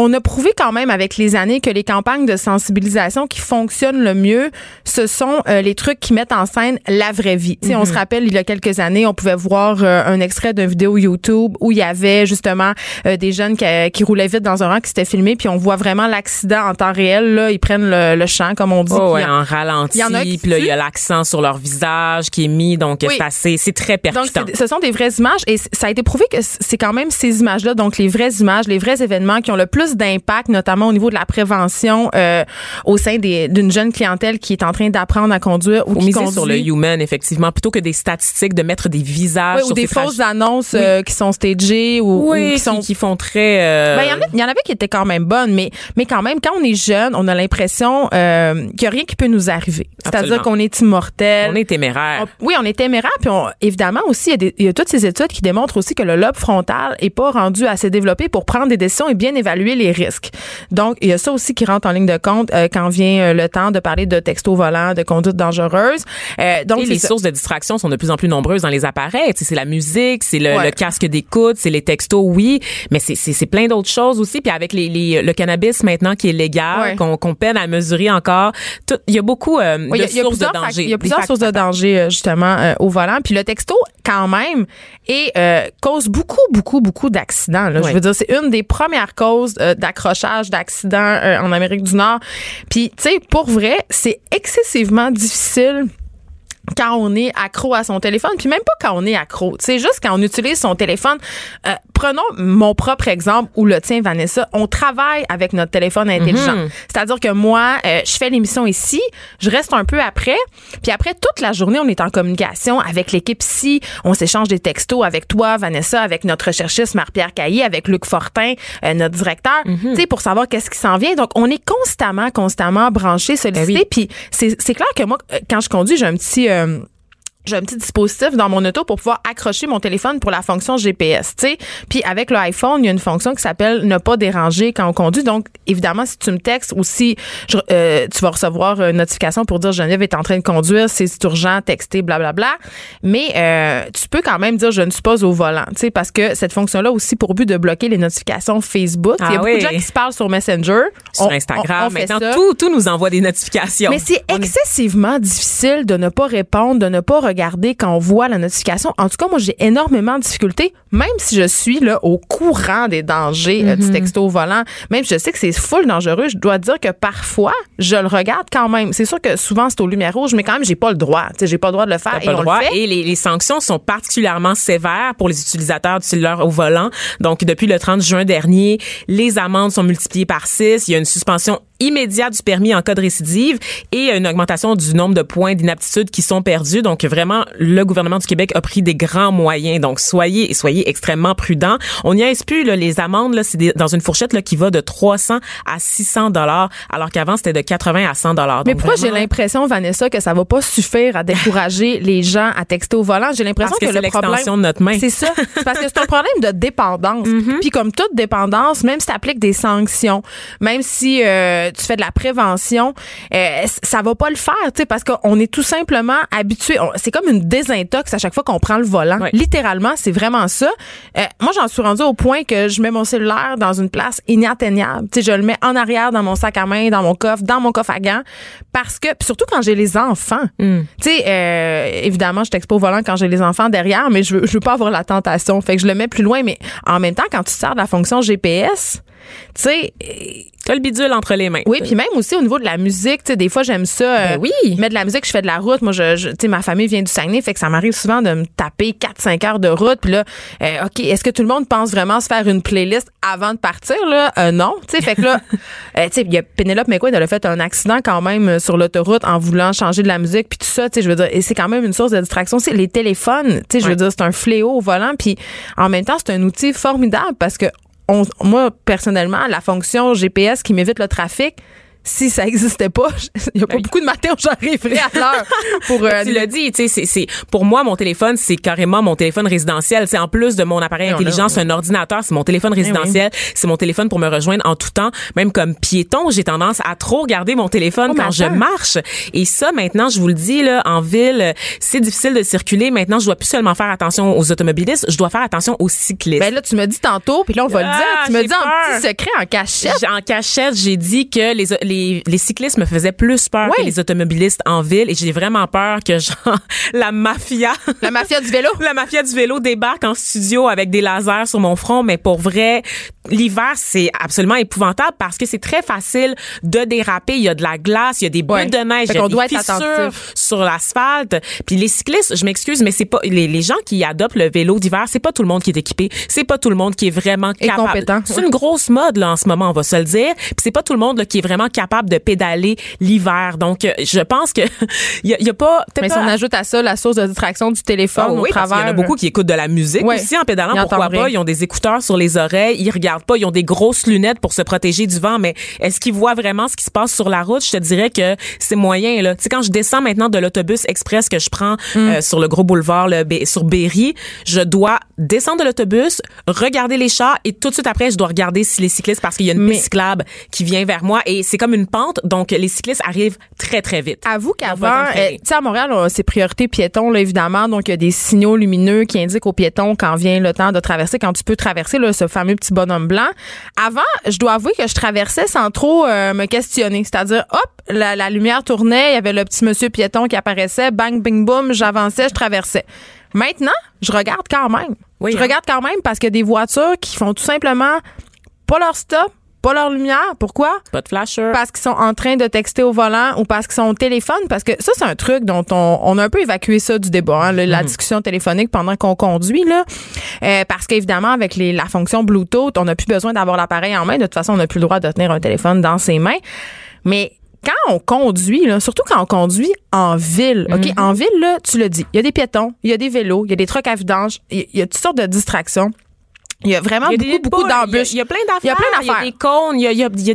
on a prouvé quand même avec les années que les campagnes de sensibilisation qui fonctionnent le mieux, ce sont euh, les trucs qui mettent en scène la vraie vie. Tu sais, On se rappelle, il y a quelques années, on pouvait voir euh, un extrait d'une vidéo YouTube où il y avait justement euh, des jeunes qui, qui roulaient vite dans un rang qui s'étaient filmés, puis on voit vraiment l'accident en temps réel. Là, ils prennent le, le champ, comme on dit. Oh, ouais, en ralenti, il y en a qui puis là il y a l'accent sur leur visage qui est mis, donc Oui. c'est très percutant. ce sont des vraies images et ça a été prouvé que c'est quand même ces images-là, donc les vraies images, les vrais événements qui ont le plus d'impact, notamment au niveau de la prévention euh, au sein des- d'une jeune clientèle qui est en train d'apprendre à conduire ou Faut qui miser conduit. sur le human, effectivement, plutôt que des statistiques, de mettre des visages Oui, ou des fausses annonces Oui. euh, qui sont stagées ou, Oui, ou qui sont qui font très... euh, Ben, il y, en y avait qui étaient quand même bonnes, mais, mais quand même, quand on est jeune, on a l'impression euh, qu'il n'y a rien qui peut nous arriver. C'est-à-dire qu'on est immortel. on est téméraire. On- oui, on est téméraire. Puis on- évidemment aussi, il y, y a toutes ces études qui démontrent aussi que le lobe frontal est pas rendu assez développé pour prendre des décisions et bien évaluer les risques. Donc, il y a ça aussi qui rentre en ligne de compte euh, quand vient euh, le temps de parler de texto volant, de conduite dangereuse. Euh, donc, Et les ça. sources de distraction sont de plus en plus nombreuses dans les appareils. C'est la musique, c'est le, Ouais. le casque d'écoute, c'est les textos, oui, mais c'est- plein d'autres choses aussi. Puis avec les, les- le cannabis maintenant qui est légal, Ouais. qu'on peine à mesurer encore, il y a beaucoup euh, Oui, de y a- il y a sources de danger. Il y a plusieurs sources de danger, euh, justement, euh, au volant. Puis le texto, quand même, et euh, cause beaucoup, beaucoup, beaucoup d'accidents. Je veux dire, c'est une des premières causes euh, d'accrochage, d'accidents euh, en Amérique du Nord. Puis, tu sais, pour vrai, c'est excessivement difficile quand on est accro à son téléphone, puis même pas quand on est accro. C'est juste quand on utilise son téléphone. Euh, prenons mon propre exemple ou le tien, Vanessa. On travaille avec notre téléphone intelligent. Mhm. C'est-à-dire que moi, euh, je fais l'émission ici, je reste un peu après, puis après toute la journée, on est en communication avec l'équipe ici, on s'échange des textos avec toi, Vanessa, avec notre recherchiste Marie-Pierre Caillé, avec Luc Fortin, euh, notre directeur, tu sais, pour savoir qu'est-ce qui s'en vient. Donc, on est constamment, constamment branché, sollicité. Ben oui. Puis c'est c'est clair que moi, euh, quand je conduis, j'ai un petit... euh, j'ai un petit dispositif dans mon auto pour pouvoir accrocher mon téléphone pour la fonction GPS, tu sais. Puis avec l'iPhone, il y a une fonction qui s'appelle ne pas déranger quand on conduit. Donc évidemment, si tu me textes ou si je- euh, tu vas recevoir une notification pour dire Geneviève est en train de conduire, c'est urgent, texter, blablabla. Mais euh, tu peux quand même dire je ne suis pas au volant, tu sais, parce que cette fonction-là aussi pour but de bloquer les notifications Facebook. il y a Ah beaucoup de oui. gens qui se parlent sur Messenger, Sur On- Instagram, on- on fait maintenant, ça. tout, tout nous envoie des notifications. Mais c'est est- excessivement difficile de ne pas répondre, de ne pas regarder quand on voit la notification. En tout cas, moi, j'ai énormément de difficultés, même si je suis là au courant des dangers euh, Mm-hmm. du texto au volant. Même si je sais que c'est full dangereux, je dois dire que parfois, je le regarde quand même. C'est sûr que souvent, c'est aux lumières rouges, mais quand même, j'ai pas le droit. J'ai pas le droit de le faire et pas on le droit. le fait. Et les, les sanctions sont particulièrement sévères pour les utilisateurs du cellulaire au volant. Donc, depuis le 30 juin dernier, les amendes sont multipliées par 6. Il y a une suspension immédiate du permis en cas de récidive et une augmentation du nombre de points d'inaptitude qui sont perdus. Donc, vraiment, le gouvernement du Québec a pris des grands moyens. Donc, soyez soyez extrêmement prudents. On n'y a plus là, les amendes, là, c'est dans une fourchette là, qui va de 300 à 600 dollars, alors qu'avant, c'était de 80 à 100 dollars. Mais pourquoi j'ai l'impression, Vanessa, que ça va pas suffire à décourager [laughs] les gens à texter au volant? J'ai l'impression que le problème. de notre main. C'est ça. C'est parce que c'est un problème de dépendance. [laughs] Puis comme toute dépendance, même si tu appliques des sanctions, même si euh, tu fais de la prévention, euh, ça va pas le faire, tu sais, parce qu'on est tout simplement habitué. C'est comme une désintox à chaque fois qu'on prend le volant. Littéralement, c'est vraiment ça. Euh, moi, j'en suis rendue au point que je mets mon cellulaire dans une place inatteignable. Tu sais, je le mets en arrière dans mon sac à main, dans mon coffre, dans mon coffre à gants, parce que, surtout quand j'ai les enfants. Mm. Tu sais, euh, évidemment, je t'expose au volant quand j'ai les enfants derrière, mais je veux, je veux pas avoir la tentation. Fait que je le mets plus loin. Mais en même temps, quand tu sers de la fonction GPS, tu sais, euh, T'as le bidule entre les mains. Oui, puis même aussi au niveau de la musique, tu sais, des fois j'aime ça. euh, Ben oui. Mettre de la musique, je fais de la route. Moi, je, je- tu sais, ma famille vient du Saguenay, fait que ça m'arrive souvent de me taper 4-5 heures de route. Puis là, euh, OK, est-ce que tout le monde pense vraiment se faire une playlist avant de partir, là? Euh, non. Tu sais, fait que là, [laughs] euh, tu sais, il y a Penelope McQuaid, elle a fait un accident quand même euh, sur l'autoroute en voulant changer de la musique, puis tout ça, tu sais, je veux dire, et c'est quand même une source de distraction. C'est les téléphones, tu sais, je veux Ouais. dire, c'est un fléau au volant, puis en même temps, c'est un outil formidable parce que on- moi, personnellement, la fonction GPS qui m'évite le trafic, si ça existait pas, [laughs] il y a pas beaucoup de matins où j'arriverais à l'heure pour euh, [laughs] tu l'as dit, tu sais, c'est, c'est, pour moi, mon téléphone, c'est carrément mon téléphone résidentiel. C'est en plus de mon appareil intelligent, c'est un ordinateur, c'est mon téléphone résidentiel, c'est mon téléphone pour me rejoindre en tout temps. Même comme piéton, j'ai tendance à trop regarder mon téléphone Oh, quand je marche. Et ça, maintenant, je vous le dis, là, en ville, c'est difficile de circuler. Maintenant, je dois plus seulement faire attention aux automobilistes, je dois faire attention aux cyclistes. Ben là, tu me dis tantôt, puis là, on va le Ah, dire. Tu me dis en peur. petit secret, en cachette. En cachette, j'ai dit que les, les, les cyclistes me faisaient plus peur que les automobilistes en ville. Et j'ai vraiment peur que genre [laughs] la mafia [laughs] La mafia du vélo. la mafia du vélo débarque en studio avec des lasers sur mon front. Mais pour vrai l'hiver c'est absolument épouvantable parce que c'est très facile de déraper. Il y a de la glace il y a des bulles Ouais. de neige il y a des doit fissures sur l'asphalte. Puis les cyclistes je m'excuse mais c'est pas les, les gens qui adoptent le vélo d'hiver c'est pas tout le monde qui est équipé. C'est pas tout le monde qui est vraiment capable. c'est une grosse mode là en ce moment on va se le dire. Puis c'est pas tout le monde là, qui est vraiment capable de pédaler l'hiver donc euh, je pense que il [laughs] y, a- il y a pas Mais si on ajoute à ça la source de distraction du téléphone ah au oui, parce travers. qu'il y en a beaucoup qui écoutent de la musique Ouais. aussi en pédalant. Pourquoi pas? Ils ont des écouteurs sur les oreilles. Ils regardent pas. Ils ont des grosses lunettes pour se protéger du vent. Mais est-ce qu'ils voient vraiment ce qui se passe sur la route? Je te dirais que c'est moyen, là. Tu sais, quand je descends maintenant de l'autobus express que je prends Mm. euh, sur le gros boulevard Bé- sur Berry, je dois descendre de l'autobus, regarder les chars et tout de suite après, je dois regarder si les cyclistes parce qu'il y a une Mais- piste cyclable qui vient vers moi et c'est comme une pente. Donc, les cyclistes arrivent très, très vite. Avoue qu'avant, euh, tu sais, à Montréal, c'est priorité piéton, là, évidemment. Donc, il y a des signaux lumineux qui indiquent aux piétons quand vient le temps de traverser, quand tu peux traverser, là, ce fameux petit bonhomme blanc. Avant, je dois avouer que je traversais sans trop euh, me questionner. C'est-à-dire, hop, la, la lumière tournait, il y avait le petit monsieur piéton qui apparaissait, bang, bing, boom, j'avançais, je traversais. Maintenant, je regarde quand même. Oui, je hein? regarde quand même parce a des voitures qui font tout simplement pas leur stop, pas leur lumière. Pourquoi? Pas de flasher. parce qu'ils sont en train de texter au volant ou parce qu'ils sont au téléphone parce que ça c'est un truc dont on, on a un peu évacué ça du débat hein, le- Mhm. la discussion téléphonique pendant qu'on conduit là Euh, parce qu'évidemment avec les, la fonction Bluetooth on n'a plus besoin d'avoir l'appareil en main de toute façon on n'a plus le droit de tenir un téléphone dans ses mains mais quand on conduit, là, surtout quand on conduit en ville, OK? Mhm. En ville, là, tu le dis, il y a des piétons, il y a des vélos, il y a des trucs à vidange, il y a- toutes sortes de distractions. Il y a vraiment Il y a beaucoup, des beaucoup d'embûches. Il y a plein d'affaires. Il y a plein Il y a d'affaires. des cônes. Il y a, y a, y a-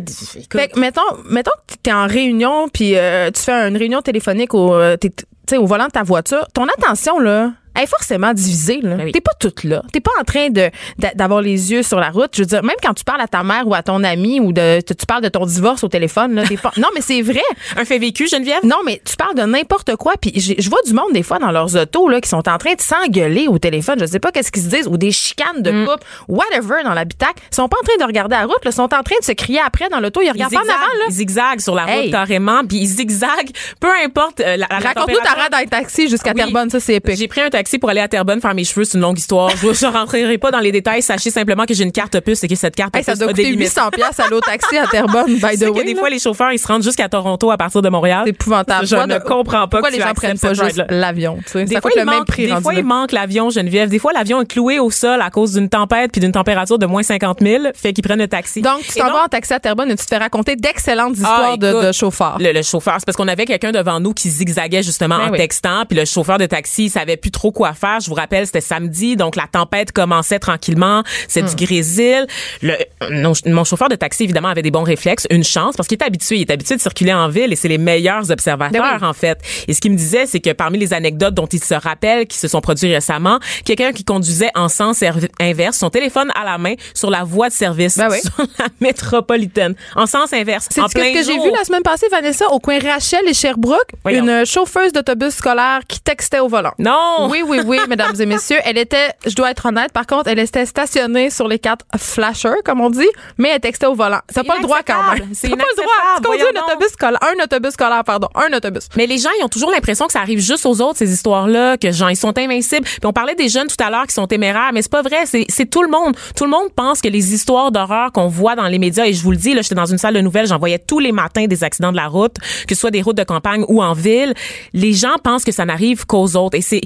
Fait que, mettons, mettons que t'es en réunion, puis euh, tu fais une réunion téléphonique au, euh, tu au volant de ta voiture. Ton attention, là, elle est forcément divisée. Là. Ben oui. T'es pas toute là. T'es pas en train de d'a- d'avoir les yeux sur la route. Je veux dire, même quand tu parles à ta mère ou à ton ami ou de tu parles de ton divorce au téléphone, là, t'es pas. [laughs] Non, mais c'est vrai. un fait vécu, Geneviève? Non, mais tu parles de n'importe quoi. Puis je vois du monde des fois dans leurs autos là qui sont en train de s'engueuler au téléphone. Je sais pas qu'est-ce qu'ils se disent ou des chicanes de Mm. couple, whatever dans l'habitacle. Ils sont pas en train de regarder la route. Ils sont en train de se crier après dans l'auto. Ils Ils regardent pas en avant là. ils zigzaguent sur la route Hey. carrément, puis ils zigzaguent, peu importe euh, la, la Raconte-nous ta rade taxi jusqu'à Oui. Terrebonne, ça c'est épique. J'ai pris un taxi pour aller à Terrebonne faire mes cheveux, c'est une longue histoire. Je ne rentrerai pas dans les détails. Sachez simplement que j'ai une carte puce et que cette carte Hey, ça puce doit a des coûter limites. 800 pièces au taxi à Terrebonne, by the way. des fois, les chauffeurs, ils se rendent jusqu'à Toronto à partir de Montréal. c'est épouvantable. Je ne comprends pas Pourquoi que les gens prennent pas juste l'avion. Des Ça fois, il le même prix des fois, il manque l'avion, Geneviève. Des fois, l'avion est cloué au sol à cause d'une tempête puis d'une température de moins 50 000. Fait qu'ils prennent le taxi. Donc, tu t'en vas en taxi à Terrebonne et tu te fais raconter d'excellentes histoires Ah, de, écoute, de chauffeurs. Le, le chauffeur, c'est parce qu'on avait quelqu'un devant nous qui zigzaguait justement Ben en oui. textant, puis le chauffeur de taxi il savait plus trop quoi faire. Je vous rappelle, c'était samedi, donc la tempête commençait tranquillement. C'est Hmm. du grésil. Le, non, mon chauffeur de taxi évidemment avait des bons réflexes, une chance parce qu'il est habitué, il est habitué de circuler en ville et c'est les meilleurs observateurs Ben oui. en fait. Et ce qu'il me disait, c'est que parmi les anecdotes dont il se rappelle qui se sont produites récemment, quelqu'un qui conduisait en sens inverse, son téléphone à la main sur la voie de service Ben oui. [laughs] sur la métropolitaine, en sens inverse. C'est ce que j'ai vu la semaine passée, Vanessa, au coin Rachel et Sherbrooke, Voyons. une chauffeuse d'autobus scolaire qui textait au volant. Non. Oui, oui, oui, mesdames et messieurs. Elle était, je dois être honnête, par contre, elle était stationnée sur les quatre flashers, comme on dit, mais elle textait au volant. T'as pas le droit quand même. C'est pas le droit. Tu conduis un autobus scolaire, un autobus scolaire, pardon, un autobus. Mais les gens, ils ont toujours l'impression que ça arrive juste aux autres, ces histoires-là, que genre, ils sont invincibles. Puis on parlait des jeunes tout à l'heure qui sont téméraires, mais c'est pas vrai. C'est, c'est tout le monde. Tout le monde pense que les histoires d'horreur qu'on voit dans les médias, et je vous le dis, là, j'étais dans une salle de nouvelles, j'en voyais tous les matins des accidents de la route, que ce soit des routes de campagne ou en ville. Les gens pensent que ça n'arrive qu'aux autres. Et c'est,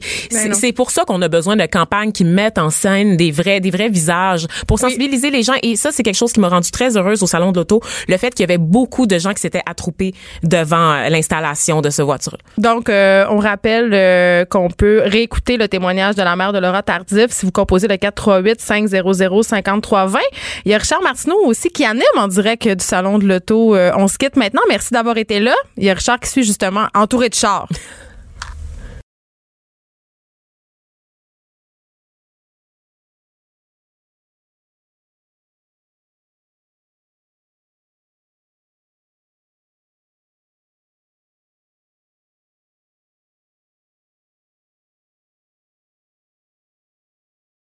c'est, pour ça qu'on a besoin de campagnes qui mettent en scène des vrais, des vrais visages pour sensibiliser les gens. Et ça, c'est quelque chose qui m'a rendu très heureuse au salon de l'auto. Le fait qu'il y avait beaucoup de gens qui s'étaient attroupés devant euh, l'installation de ce voiture. Donc, euh, on rappelle euh, qu'on peut réécouter le témoignage de la mère de Laura Tardif si vous composez le 438-500-5320. Il y a Richard Martineau aussi qui anime en direct du Salon de l'Auto. Euh, on se quitte maintenant. Merci d'avoir été là. Il y a Richard qui suit justement entouré de chars. [laughs]